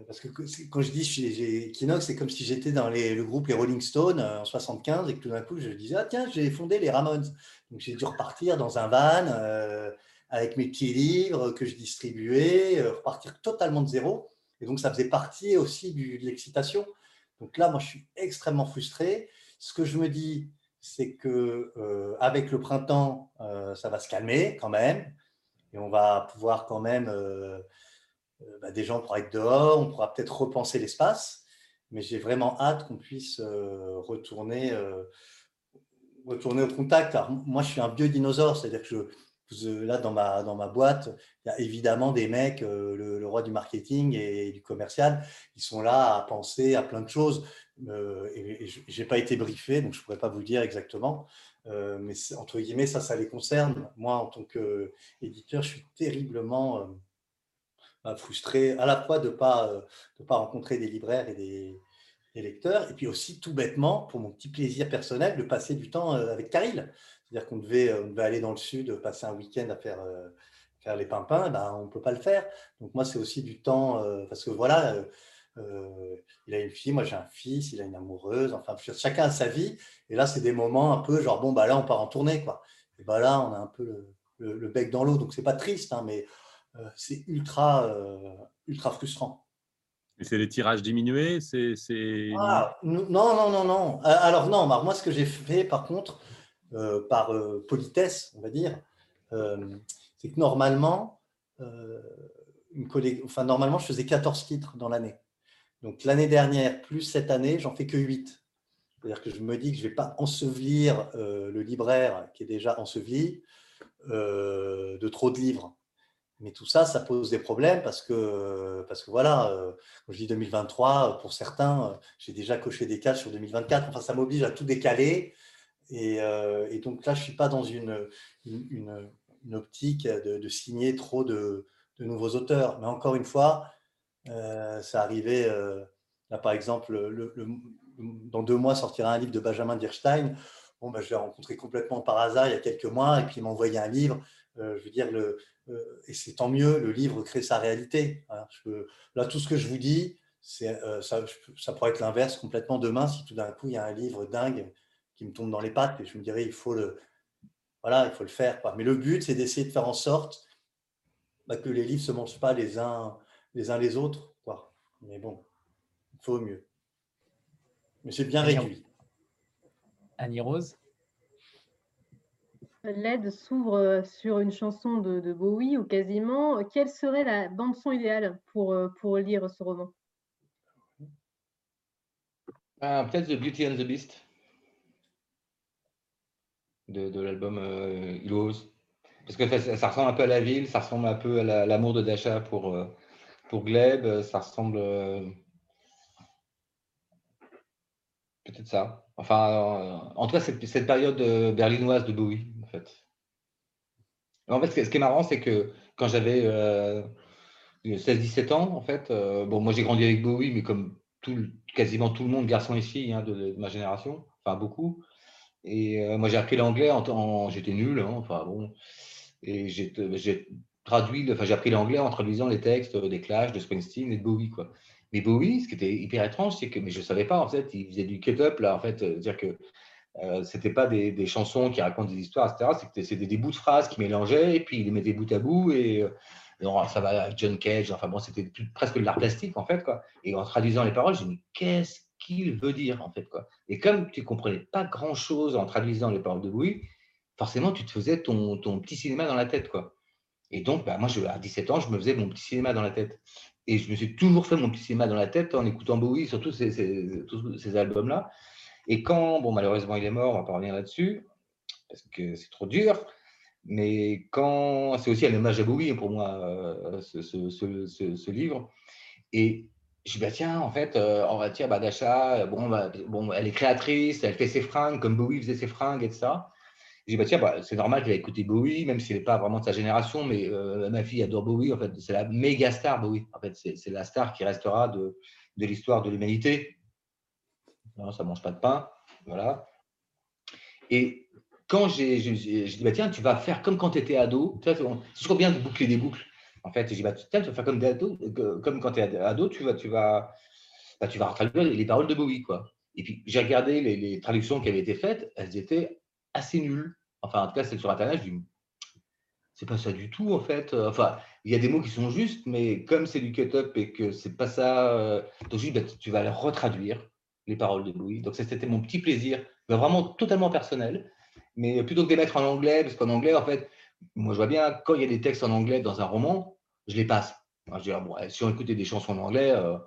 parce que quand je dis j'ai Equinox, c'est comme si j'étais dans le groupe les Rolling Stones euh, en 75 et que tout d'un coup je disais ah tiens j'ai fondé les Ramones. Donc j'ai dû repartir dans un van euh, avec mes petits livres que je distribuais, repartir totalement de zéro. Et donc ça faisait partie aussi de l'excitation. Donc là moi je suis extrêmement frustré. Ce que je me dis c'est que avec le printemps ça va se calmer quand même et on va pouvoir quand même euh, bah, des gens pourront être dehors, on pourra peut-être repenser l'espace, mais j'ai vraiment hâte qu'on puisse euh, retourner, euh, retourner au contact. moi, je suis un biodinosaure, c'est-à-dire que je, là, dans ma, dans ma boîte, il y a évidemment des mecs, le, roi du marketing et du commercial, ils sont là à penser à plein de choses. et, je n'ai pas été briefé, donc je ne pourrais pas vous dire exactement. mais entre guillemets, ça, ça les concerne. Moi, en tant qu'éditeur, je suis terriblement frustré à la fois de ne pas, euh, de pas rencontrer des libraires et des, lecteurs, et puis aussi tout bêtement, pour mon petit plaisir personnel, de passer du temps euh, avec Caril. C'est-à-dire qu'on devait, euh, on devait aller dans le sud, passer un week-end à faire, faire les pimpins, ben, on ne peut pas le faire. Donc moi, c'est aussi du temps, parce que voilà, il a une fille, moi j'ai un fils, il a une amoureuse, enfin, chacun a sa vie, et là, c'est des moments un peu genre, bon, bah là, on part en tournée, quoi. Et bah là, on a un peu le, bec dans l'eau, donc c'est pas triste, hein, mais c'est ultra, euh, ultra frustrant. Et c'est les tirages diminués c'est, ah, Non, non, non, non. Euh, alors non, moi ce que j'ai fait par contre, par politesse, on va dire, c'est que normalement, une enfin, normalement, je faisais 14 titres dans l'année. Donc l'année dernière, plus cette année, j'en fais que 8. C'est-à-dire que je me dis que je ne vais pas ensevelir le libraire qui est déjà enseveli de trop de livres. Mais tout ça, ça pose des problèmes parce que, parce que voilà, euh, quand je dis 2023, pour certains, euh, j'ai déjà coché des cases sur 2024. Enfin, ça m'oblige à tout décaler. Et, euh, donc là, je ne suis pas dans une, une, une optique de, signer trop de, de, nouveaux auteurs. Mais encore une fois, euh, ça arrivait, là par exemple, le, dans deux mois sortira un livre de Benjamin Dierstein. Bon, ben, je l'ai rencontré complètement par hasard il y a quelques mois et puis il m'a envoyé un livre. je veux dire, le, euh, et c'est tant mieux, le livre crée sa réalité. Là, tout ce que je vous dis, euh, ça, ça, pourrait être l'inverse complètement demain si tout d'un coup il y a un livre dingue qui me tombe dans les pattes et je me dirais il faut le, voilà, il faut le faire. Mais le but, c'est d'essayer de faire en sorte bah, que les livres ne se mangent pas les uns les, uns les autres. Quoi. Mais bon, il faut mieux. Mais c'est bien réduit. Annie Rose? LED s'ouvre euh, sur une chanson de, Bowie ou quasiment. Quelle serait la bande-son idéale pour, euh, pour lire ce roman? Ah, Peut-être The Beauty and the Beast de, l'album euh, Parce que ça, ressemble un peu à la ville, ça ressemble un peu à l'amour de Dasha pour, euh, pour Gleb, ça ressemble. Peut-être ça. Enfin, en tout cas, cette période berlinoise de Bowie fait. En fait, ce qui est marrant, c'est que quand j'avais 16-17 euh, ans, en fait, euh, bon, moi j'ai grandi avec Bowie, mais comme quasiment tout le monde, garçon et filles hein, de, ma génération, enfin beaucoup. Et euh, moi j'ai appris l'anglais, en, j'étais nul, hein, enfin bon. Et j'ai traduit, enfin j'ai appris l'anglais en traduisant les textes des Clash, de Springsteen et de Bowie, quoi. Mais Bowie, ce qui était hyper étrange, c'est que, mais je savais pas, en fait, il faisait du cut-up, là, en fait, dire que euh, c'était pas des, des, chansons qui racontent des histoires, etc. C'était des, bouts de phrases qui mélangeaient et puis il les mettait bout à bout et, euh, ça va avec John Cage. Enfin bon, c'était presque de l'art plastique en fait quoi. Et en traduisant les paroles, j'ai dit qu'est-ce qu'il veut dire en fait quoi? Et comme tu comprenais pas grand chose en traduisant les paroles de Louis, forcément, tu te faisais ton, ton petit cinéma dans la tête. quoi. Et donc, bah, moi, je, à 17 ans, je me faisais mon petit cinéma dans la tête. Et je me suis toujours fait mon petit cinéma dans la tête en écoutant Bowie, surtout ces, tous ces albums-là. Et quand, bon, malheureusement, il est mort, on va pas revenir là-dessus, parce que c'est trop dur. Mais quand, c'est aussi un hommage à Bowie pour moi, euh, ce, ce, ce, livre. Et je dis, bah, tiens, en fait, euh, on va dire, bah, Dasha, bon, bah, bon, elle est créatrice, elle fait ses fringues comme Bowie faisait ses fringues et ça. J'ai dit, bah, tiens, bah, c'est normal qu'elle ait écouté Bowie, même s'il n'est pas vraiment de sa génération, mais euh, ma fille adore Bowie. En fait, c'est la méga star Bowie. En fait, c'est la star qui restera de, de l'histoire de l'humanité. Non, ça ne mange pas de pain. Voilà. Et quand j'ai dit, bah, tiens, tu vas faire comme quand tu étais ado. C'est toujours bien de boucler des boucles. En fait, j'ai dit, bah, tiens, tu vas faire comme, ado, comme quand tu es ado, tu vas, tu vas, bah, tu vas traduire les paroles de Bowie. Quoi. Et puis, j'ai regardé les, traductions qui avaient été faites, elles étaient assez nulles. Enfin, en tout cas, celles sur Internet, je dis, c'est pas ça du tout, en fait. Enfin, il y a des mots qui sont justes, mais comme c'est du cut-up et que c'est pas ça, euh, donc dis, bah, tu vas les retraduire, les paroles de Bowie. Donc, c'était mon petit plaisir, vraiment totalement personnel. Mais plutôt que de les mettre en anglais, parce qu'en anglais, en fait, moi, je vois bien, quand il y a des textes en anglais dans un roman, je les passe. je dis, bon, si on écoutait des chansons en anglais, euh,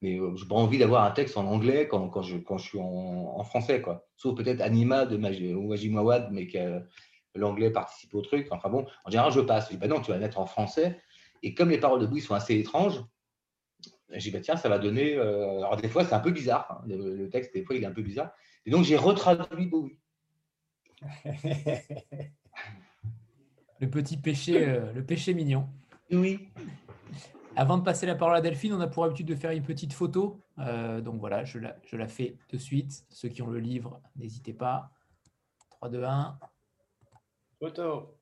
mais euh, je n'ai pas envie d'avoir un texte en anglais quand, je, suis en, français. Quoi. Sauf peut-être Anima de Mawad, mais que l'anglais participe au truc. Enfin bon, en général, je passe. Je dis, bah non, tu vas le mettre en français. Et comme les paroles de Bowie sont assez étranges, j'ai dit, bah tiens, ça va donner. Euh, alors, des fois, c'est un peu bizarre. Hein. Le, texte, des fois, il est un peu bizarre. Et donc, j'ai retraduit Bowie. le petit péché, euh, le péché mignon. Oui. Avant de passer la parole à Delphine, on a pour habitude de faire une petite photo. Euh, donc voilà, je la, je la, fais de suite. Ceux qui ont le livre, n'hésitez pas. 3, 2, 1. Photo.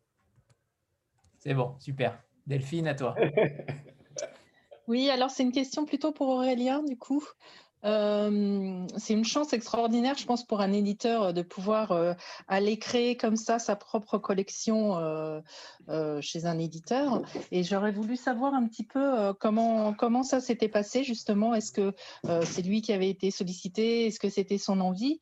C'est bon, super. Delphine, à toi. oui, alors c'est une question plutôt pour Aurélien, du coup. Euh, c'est une chance extraordinaire, je pense, pour un éditeur euh, de pouvoir euh, aller créer comme ça sa propre collection chez un éditeur. Et j'aurais voulu savoir un petit peu comment, comment ça s'était passé, justement. Est-ce que c'est lui qui avait été sollicité? Est-ce que c'était son envie?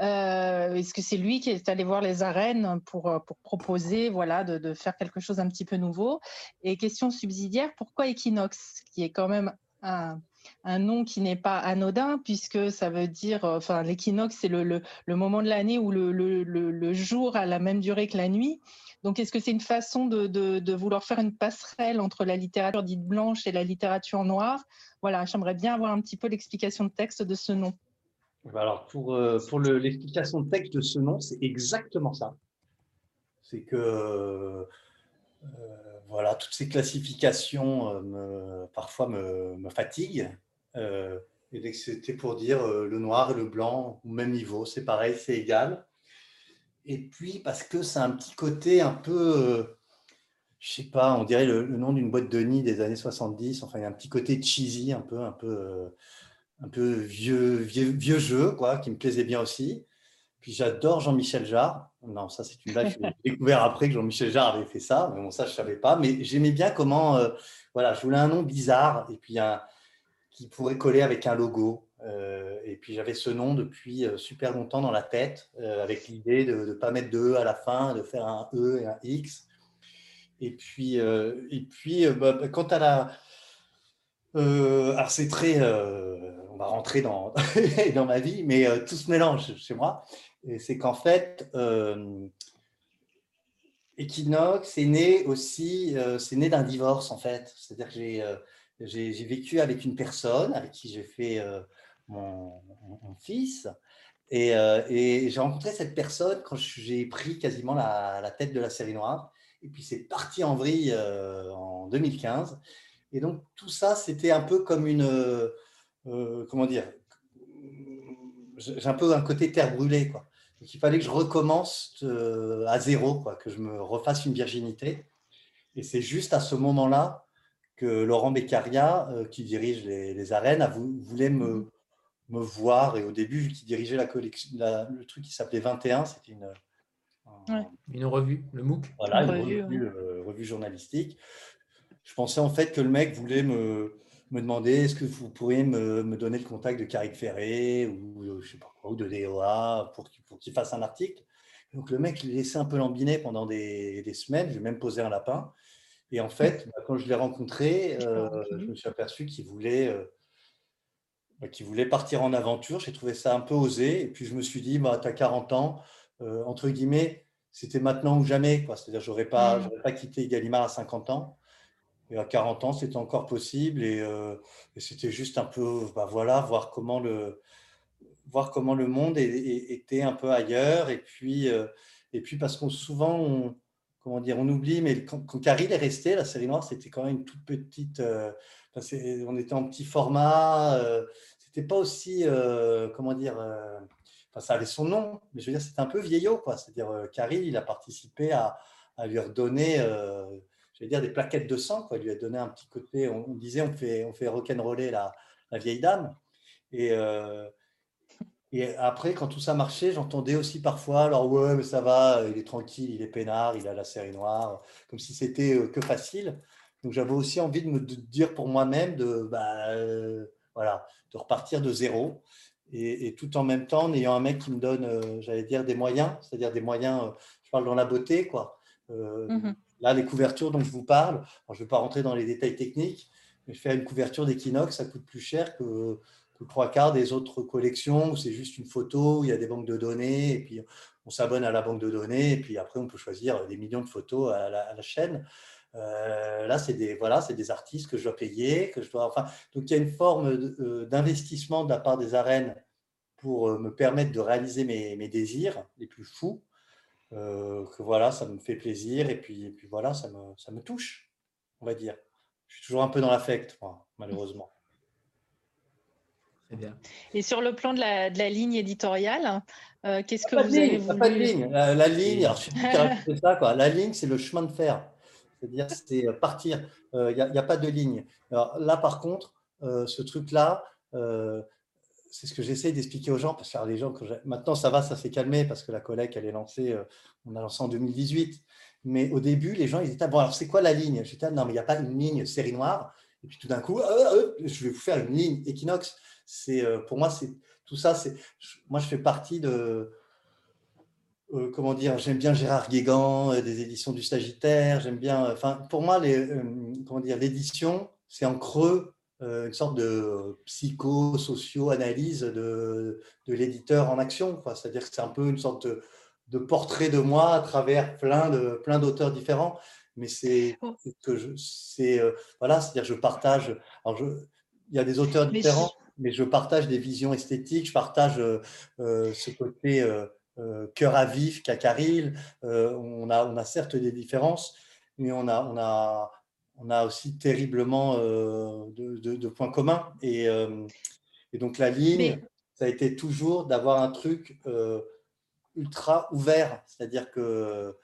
Est-ce que c'est lui qui est allé voir les arènes pour, pour proposer voilà, de, faire quelque chose un petit peu nouveau? Et question subsidiaire, pourquoi Equinox, qui est quand même un, nom qui n'est pas anodin, puisque ça veut dire, euh, enfin, l'équinoxe, c'est le, moment de l'année où le, jour a la même durée que la nuit. Donc, est-ce que c'est une façon de, de, vouloir faire une passerelle entre la littérature dite blanche et la littérature noire? Voilà, j'aimerais bien avoir un petit peu l'explication de texte de ce nom. Alors, pour, euh, l'explication de texte de ce nom, c'est exactement ça. C'est que euh, voilà, toutes ces classifications euh, parfois me, fatiguent. Et c'était pour dire le noir et le blanc au même niveau, c'est pareil, c'est égal. Et puis parce que c'est un petit côté un peu, je sais pas, on dirait le, nom d'une boîte de nid des années 70. Enfin, il y a un petit côté cheesy, un peu, un peu, un peu vieux, vieux, vieux jeu, quoi, qui me plaisait bien aussi. Puis j'adore Jean-Michel Jarre. Non, ça c'est une blague. J'ai découvert après que Jean-Michel Jarre avait fait ça. Mais bon, ça je savais pas. Mais j'aimais bien comment, euh, voilà, je voulais un nom bizarre et puis un qui pourrait coller avec un logo. Euh, et puis j'avais ce nom depuis euh, super longtemps dans la tête, avec l'idée de ne pas mettre de E à la fin, de faire un E et un X. Et puis, et puis bah, bah, quant à la, alors c'est très, on va rentrer dans, dans ma vie, mais tout se mélange chez moi c'est qu'en fait, euh, Equinox est né aussi, euh, c'est né d'un divorce en fait. C'est-à-dire que euh, j'ai, vécu avec une personne avec qui j'ai fait mon, fils. Et, et, j'ai rencontré cette personne quand j'ai pris quasiment la, la, tête de la série noire. Et puis c'est parti en vrille en 2015. Et donc tout ça, c'était un peu comme une, comment dire, j'ai un peu un côté terre brûlée quoi. Donc, il fallait que je recommence euh, à zéro, quoi, que je me refasse une virginité. Et c'est juste à ce moment-là que Laurent Beccaria, euh, qui dirige les, arènes, a voulait me, me, voir. Et au début, vu qu'il dirigeait la collection, le truc qui s'appelait 21, c'était une, une revue, le MOOC? Voilà, une, revue, euh, revue, journalistique. Je pensais en fait que le mec voulait me, me demander est-ce que vous pourriez me, me, donner le contact de Carrick Ferré ou, je sais pas quoi, ou de DOA pour, pour qu'il fasse un article. Donc le mec, il laissait un peu lambiner pendant des, des semaines. J'ai même posé un lapin. Et en fait, bah, quand je l'ai rencontré, euh, je me suis aperçu qu'il voulait, euh, bah, voulait partir en aventure. J'ai trouvé ça un peu osé. Et puis je me suis dit, bah, tu as 40 ans, euh, entre guillemets, c'était maintenant ou jamais. C'est-à-dire, je n'aurais pas, Mmh. pas quitté Gallimard à 50 ans. À 40 ans, c'était encore possible. Et, et c'était juste un peu, bah, voilà, voir comment le, voir comment le monde était un peu ailleurs. Et puis, et puis parce qu'on souvent, on, comment dire, on oublie, mais quand, quand Caril est resté, la série noire, c'était quand même une toute petite. euh, on était en petit format. euh, c'était pas aussi, euh, comment dire. euh, enfin, ça avait son nom, mais je veux dire, c'était un peu vieillot, quoi. C'est-à-dire, euh, Caril, il a participé à, à lui redonner. Je vais dire des plaquettes de sang, quoi. Il lui a donné un petit côté. On, disait, on fait, on fait rock'n'roller la, la vieille dame. Et, euh, et après, quand tout ça marchait, j'entendais aussi parfois, alors ouais, mais ça va, il est tranquille, il est peinard, il a la série noire, comme si c'était euh, que facile. Donc j'avais aussi envie de me de dire pour moi-même de, bah, euh, voilà, de repartir de zéro. Et, tout en même temps, en ayant un mec qui me donne, j'allais dire, des moyens, c'est-à-dire des moyens, je parle dans la beauté, quoi. Mhm. Là, les couvertures dont je vous parle, je ne vais pas rentrer dans les détails techniques, mais je fais une couverture d'Equinox, ça coûte plus cher que, trois quarts des autres collections où c'est juste une photo, il y a des banques de données, et puis on s'abonne à la banque de données, et puis après on peut choisir des millions de photos à la, chaîne. Euh, là, c'est des, artistes que je dois payer, que je dois, donc il y a une forme euh, d'investissement de la part des arènes pour euh, me permettre de réaliser mes désirs les plus fous. Euh, que voilà, ça me fait plaisir, et puis, et puis voilà, ça me, ça me touche, on va dire. Je suis toujours un peu dans l'affect, moi, malheureusement. Très bien. Et sur le plan de la, de la ligne éditoriale, euh, qu'est-ce que vous avez ligne, voulu pas de ligne. La, la ligne, alors je ça, quoi. La ligne, c'est le chemin de fer. C'est-à-dire, c'est euh, partir. Il n'y a, y a pas de ligne. Alors là, par contre, euh, ce truc-là, euh, c'est ce que j'essaie d'expliquer aux gens, parce que les gens, maintenant ça va, ça s'est calmé, parce que la collecte, elle est lancée, euh, on a lancé en 2018. Mais au début, les gens, ils étaient, bon, alors c'est quoi la ligne? J'étais, non, mais il n'y a pas une ligne série noire. Et puis tout d'un coup, ah, ah, je vais vous faire une ligne Equinox. C'est, euh, pour moi, c'est tout ça. C'est, moi, je fais partie de, euh, comment dire, j'aime bien Gérard Guégan, euh, des éditions du Sagittaire, j'aime bien, euh, enfin, pour moi, les, euh, comment dire, l'édition, c'est en creux euh, une sorte de psycho-socio-analyse de, de l'éditeur en action. C'est-à-dire que c'est un peu une sorte de, de portrait de moi à travers plein de plein d'auteurs différents, mais c'est Oh. que je, c'est euh, voilà, c'est-à-dire je partage. Alors je, il y a des auteurs Mais différents, mais je partage des visions esthétiques, je partage euh, euh, ce côté euh, euh, cœur à vif qu'a Caril. Euh, on, a, on a certes des différences, mais on a, on a, on a aussi terriblement euh, de, de- de points communs. Et, euh, et donc la ligne, Mais- ça a été toujours d'avoir un truc euh, ultra ouvert. C'est-à-dire que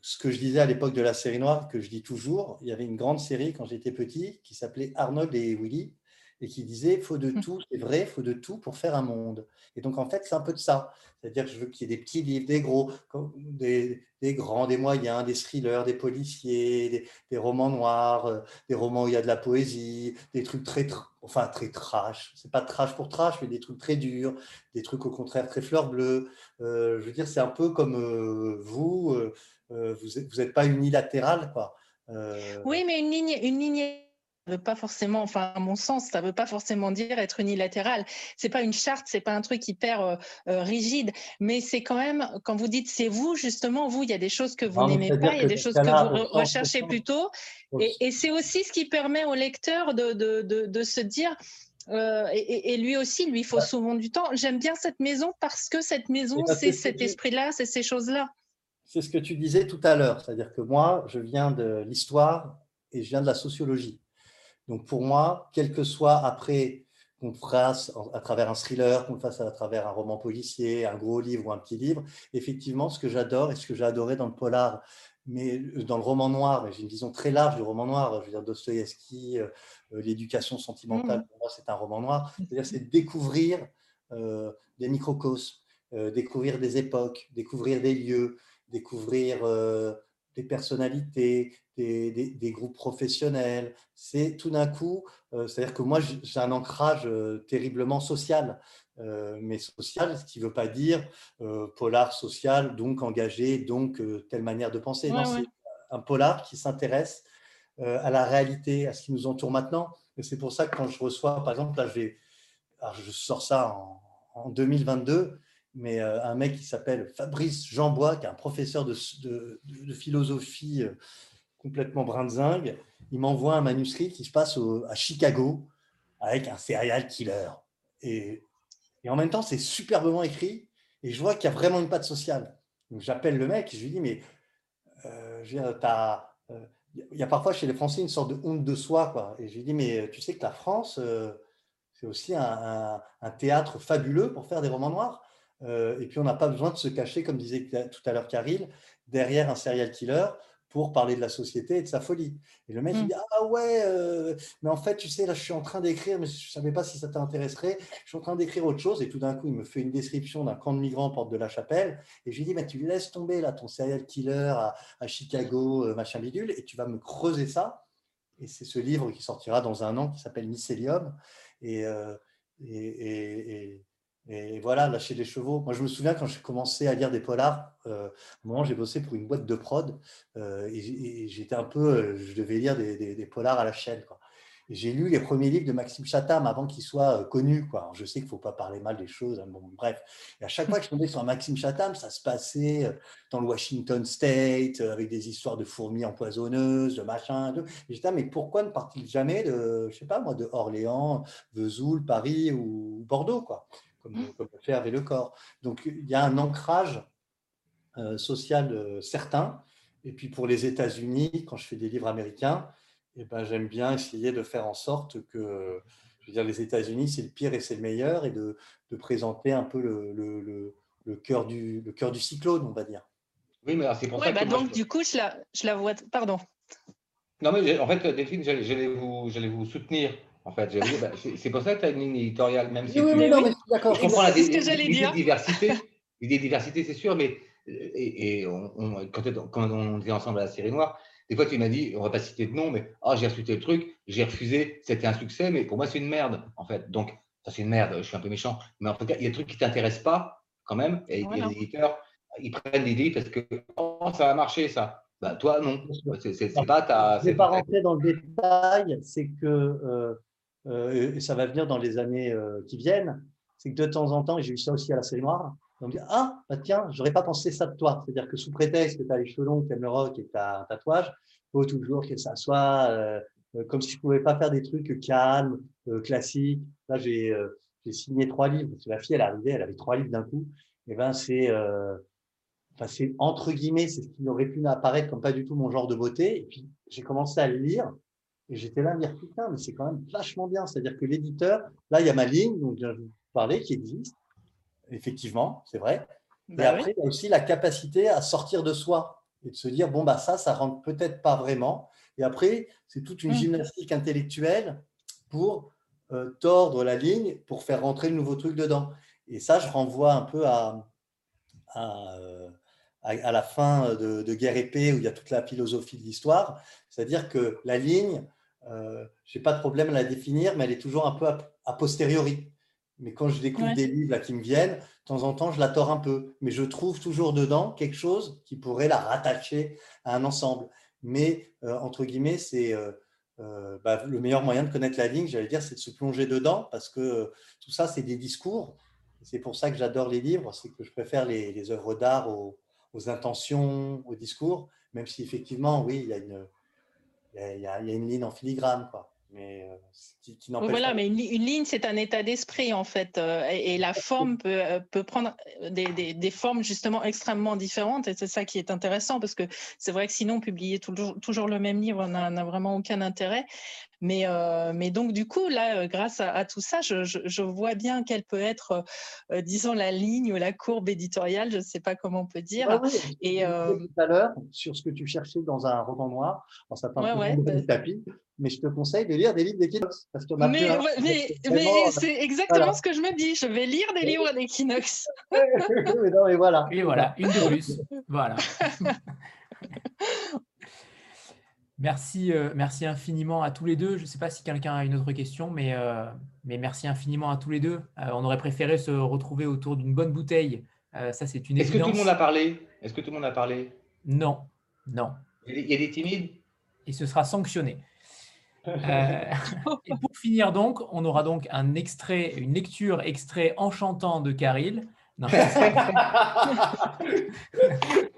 ce que je disais à l'époque de la série noire, que je dis toujours, il y avait une grande série quand j'étais petit qui s'appelait Arnold et Willy et qui disait faut de tout, c'est vrai, faut de tout pour faire un monde. Et donc en fait, c'est un peu de ça. C'est-à-dire que je veux qu'il y ait des petits livres, des gros, des, des grands, des moyens, des thrillers, des policiers, des, des romans noirs, euh, des romans où il y a de la poésie, des trucs très, tr- enfin très trash. C'est pas trash pour trash, mais des trucs très durs, des trucs au contraire très fleur bleue. Euh, je veux dire, c'est un peu comme euh, vous, euh, vous n'êtes pas unilatéral, quoi. Oui, mais une ligne, une ligne ne veut pas forcément, enfin, à mon sens, ça ne veut pas forcément dire être unilatéral. C'est pas une charte, c'est pas un truc hyper euh, euh, rigide, mais c'est quand même, quand vous dites c'est vous, justement, vous, il y a des choses que vous n'aimez pas, il y a des choses que vous re- recherchez plutôt. Et, et c'est aussi ce qui permet au lecteur de, de, de, de se dire, euh, et, lui aussi, lui, il faut Ouais. souvent du temps. J'aime bien cette maison parce que cette maison, c'est cet esprit-là, c'est ces choses-là. C'est ce que tu disais tout à l'heure, c'est-à-dire que moi, je viens de l'histoire et je viens de la sociologie. Donc pour moi, quel que soit après qu'on le fasse à travers un thriller, qu'on le fasse à travers un roman policier, un gros livre ou un petit livre, effectivement, ce que j'adore et ce que j'ai adoré dans le polar, mais dans le roman noir, mais j'ai une vision très large du roman noir, je veux dire Dostoïevski, euh, euh, l'éducation sentimentale, Mhm. pour moi c'est un roman noir, c'est-à-dire c'est découvrir euh, des microcosmes, euh, découvrir des époques, découvrir des lieux, découvrir euh, des personnalités, des, groupes professionnels. C'est tout d'un coup, euh, c'est-à-dire que moi, j'ai un ancrage euh, terriblement social. Euh, mais social, ce qui ne veut pas dire polar social, donc engagé, donc telle manière de penser. non, c'est un polar qui s'intéresse à la réalité, à ce qui nous entoure maintenant. Et c'est pour ça que quand je reçois, par exemple, là, je, je sors ça en, en 2022, mais un mec qui s'appelle Fabrice Jeanbois, qui est un professeur de, philosophie complètement brinzingue, il m'envoie un manuscrit qui se passe à Chicago avec un serial killer. Et, en même temps, c'est superbement écrit et je vois qu'il y a vraiment une patte sociale. Donc j'appelle le mec je lui dis, mais euh, euh, il y a parfois chez les Français une sorte de honte de soi. Quoi. Et je lui dis, mais tu sais que la France, euh, c'est aussi un, théâtre fabuleux pour faire des romans noirs. Et puis on n'a pas besoin de se cacher, comme disait tout à l'heure Caril, derrière un serial killer pour parler de la société et de sa folie. Et le mec, il mmh. dit Ah ouais, euh, mais en fait, tu sais, là, je suis en train d'écrire, mais je ne savais pas si ça t'intéresserait. Je suis en train d'écrire autre chose. Et tout d'un coup, il me fait une description d'un camp de migrants porte de la Chapelle. Et je lui dis mais Tu laisses tomber là ton serial killer à, Chicago, euh, machin bidule, et tu vas me creuser ça. Et c'est ce livre qui sortira dans un an qui s'appelle Mycélium. Et, euh, et, et voilà, lâcher les chevaux. Moi, je me souviens quand j'ai commencé à lire des polars, euh, moment, j'ai bossé pour une boîte de prod euh, et, j'étais un peu, euh, je devais lire des, polars à la chaîne. J'ai lu les premiers livres de Maxime Chatham avant qu'il soit connu. Quoi. je sais qu'il ne faut pas parler mal des choses. Hein, bon, bref. Et à chaque fois que je tombais sur un Maxime Chatham, ça se passait dans le Washington State avec des histoires de fourmis empoisonneuses, de machin. De... Et j'étais, mais pourquoi ne part-il jamais de, je sais pas moi, de Orléans, Vesoul, Paris ou Bordeaux quoi? Comme, comme le fait avec le corps. Donc il y a un ancrage euh, social euh, certain. Et puis pour les États-Unis, quand je fais des livres américains, eh ben, j'aime bien essayer de faire en sorte que je veux dire, les États-Unis, c'est le pire et c'est le meilleur, et de, de présenter un peu le, le, le, cœur du, le cœur du cyclone, on va dire. Oui, mais c'est pour ça bah donc, du coup, je la, je la vois. Pardon. Non, mais en fait, Delphine, j'allais vous, vous soutenir en fait, bah, c'est pour ça que tu as une ligne éditoriale, même si oui, tu... mais non, mais d'accord. Je comprends la diversité. L'idée diversité, c'est sûr, mais et, on, quand, on était ensemble à la série noire, des fois tu m'as dit, on va pas citer de nom, mais oh, j'ai reçu tel truc, j'ai refusé, c'était un succès, mais pour moi c'est une merde, en fait. Donc, ça c'est une merde, je suis un peu méchant. Mais en tout cas, il y a des trucs qui ne t'intéressent pas, quand même, et, les éditeurs, ils prennent l'idée parce que oh, ça va marcher, ça. Bah, toi, non. C'est pas ta. Je ne vais pas rentrer dans le détail, c'est que euh, euh, et ça va venir dans les années euh, qui viennent, c'est que de temps en temps, et j'ai eu ça aussi à la série noire, on me dit Ah, bah tiens, j'aurais pas pensé ça de toi. C'est-à-dire que sous prétexte que tu as les cheveux longs, que tu aimes le rock et que tu as un tatouage, faut toujours que ça soit euh, comme si je pouvais pas faire des trucs calmes, classiques. Là, j'ai signé trois livres. Parce que la fille, elle arrivait, elle avait trois livres d'un coup. Et ben, c'est. Enfin, c'est entre guillemets, c'est ce qui aurait pu apparaître comme pas du tout mon genre de beauté. Et puis, j'ai commencé à le lire. Et j'étais là à me dire, putain, mais c'est quand même vachement bien. C'est-à-dire que l'éditeur, là, il y a ma ligne, dont je vous parlais, qui existe. Effectivement, c'est vrai. Mais bah après, il y a aussi la capacité à sortir de soi et de se dire, bon, bah ça, ça rentre peut-être pas vraiment. Et après, c'est toute une mmh. gymnastique intellectuelle pour euh, tordre la ligne, pour faire rentrer le nouveau truc dedans. Et ça, je renvoie un peu à, à, euh, à la fin de, de Guerre épée, où il y a toute la philosophie de l'histoire. C'est-à-dire que la ligne, euh, je n'ai pas de problème à la définir, mais elle est toujours un peu a, posteriori. Mais quand je découvre des livres là, qui me viennent, de temps en temps, je la tords un peu. Mais je trouve toujours dedans quelque chose qui pourrait la rattacher à un ensemble. Mais, euh, entre guillemets, c'est euh, bah, le meilleur moyen de connaître la ligne, j'allais dire, c'est de se plonger dedans, parce que tout ça, c'est des discours. C'est pour ça que j'adore les livres, c'est que je préfère les, les œuvres d'art aux, aux, intentions, aux discours, même si effectivement, oui, il y a une, il y, a une ligne en filigrane, quoi. Mais euh, qui, voilà, mais une, ligne, c'est un état d'esprit en fait, euh, et, la forme peut, euh, peut prendre des, des, formes justement extrêmement différentes, et c'est ça qui est intéressant parce que c'est vrai que sinon publier toujours le même livre n'a vraiment aucun intérêt. Mais, euh, mais donc, du coup, là, euh, grâce à, tout ça, je, je, vois bien quelle peut être, euh, disons, la ligne ou la courbe éditoriale, je ne sais pas comment on peut dire. et tout à l'heure, sur ce que tu cherchais dans un roman noir, ça fait un peu bah tapis, mais je te conseille de lire des livres d'Equinox. Mais, mais, mais c'est exactement ce que je me dis, je vais lire des livres d'Equinox. mais non, mais voilà. Et voilà, une de plus. Voilà. Merci, euh, merci infiniment à tous les deux. Je ne sais pas si quelqu'un a une autre question, mais, euh, mais merci infiniment à tous les deux. Euh, on aurait préféré se retrouver autour d'une bonne bouteille. Ça, c'est une Est-ce que tout le monde a parlé? Est-ce que tout le monde a parlé? Non, non. Il y a des- timides? Et ce sera sanctionné. Et pour finir donc, on aura donc un extrait, une lecture extrait enchantant de Caril. Non.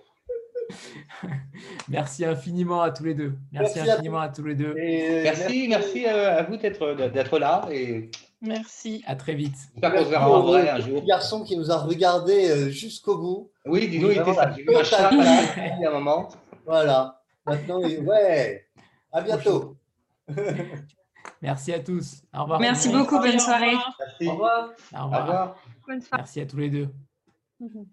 Merci infiniment à tous les deux. Merci, Merci à infiniment à tous les deux. Et Merci, merci à, vous d'être d'être là et Merci. À très vite. j'espère qu'on se verra en vrai un jour. Le garçon qui nous a regardé euh, jusqu'au bout. Oui, dis-nous, il était ça. Il y a un moment. Voilà. Maintenant, ouais. À bientôt. Merci à tous. Au revoir. Merci beaucoup, bonne soirée. Merci. Au revoir. Au Au revoir. revoir. Bonne soirée. Merci à tous les deux. Mhm.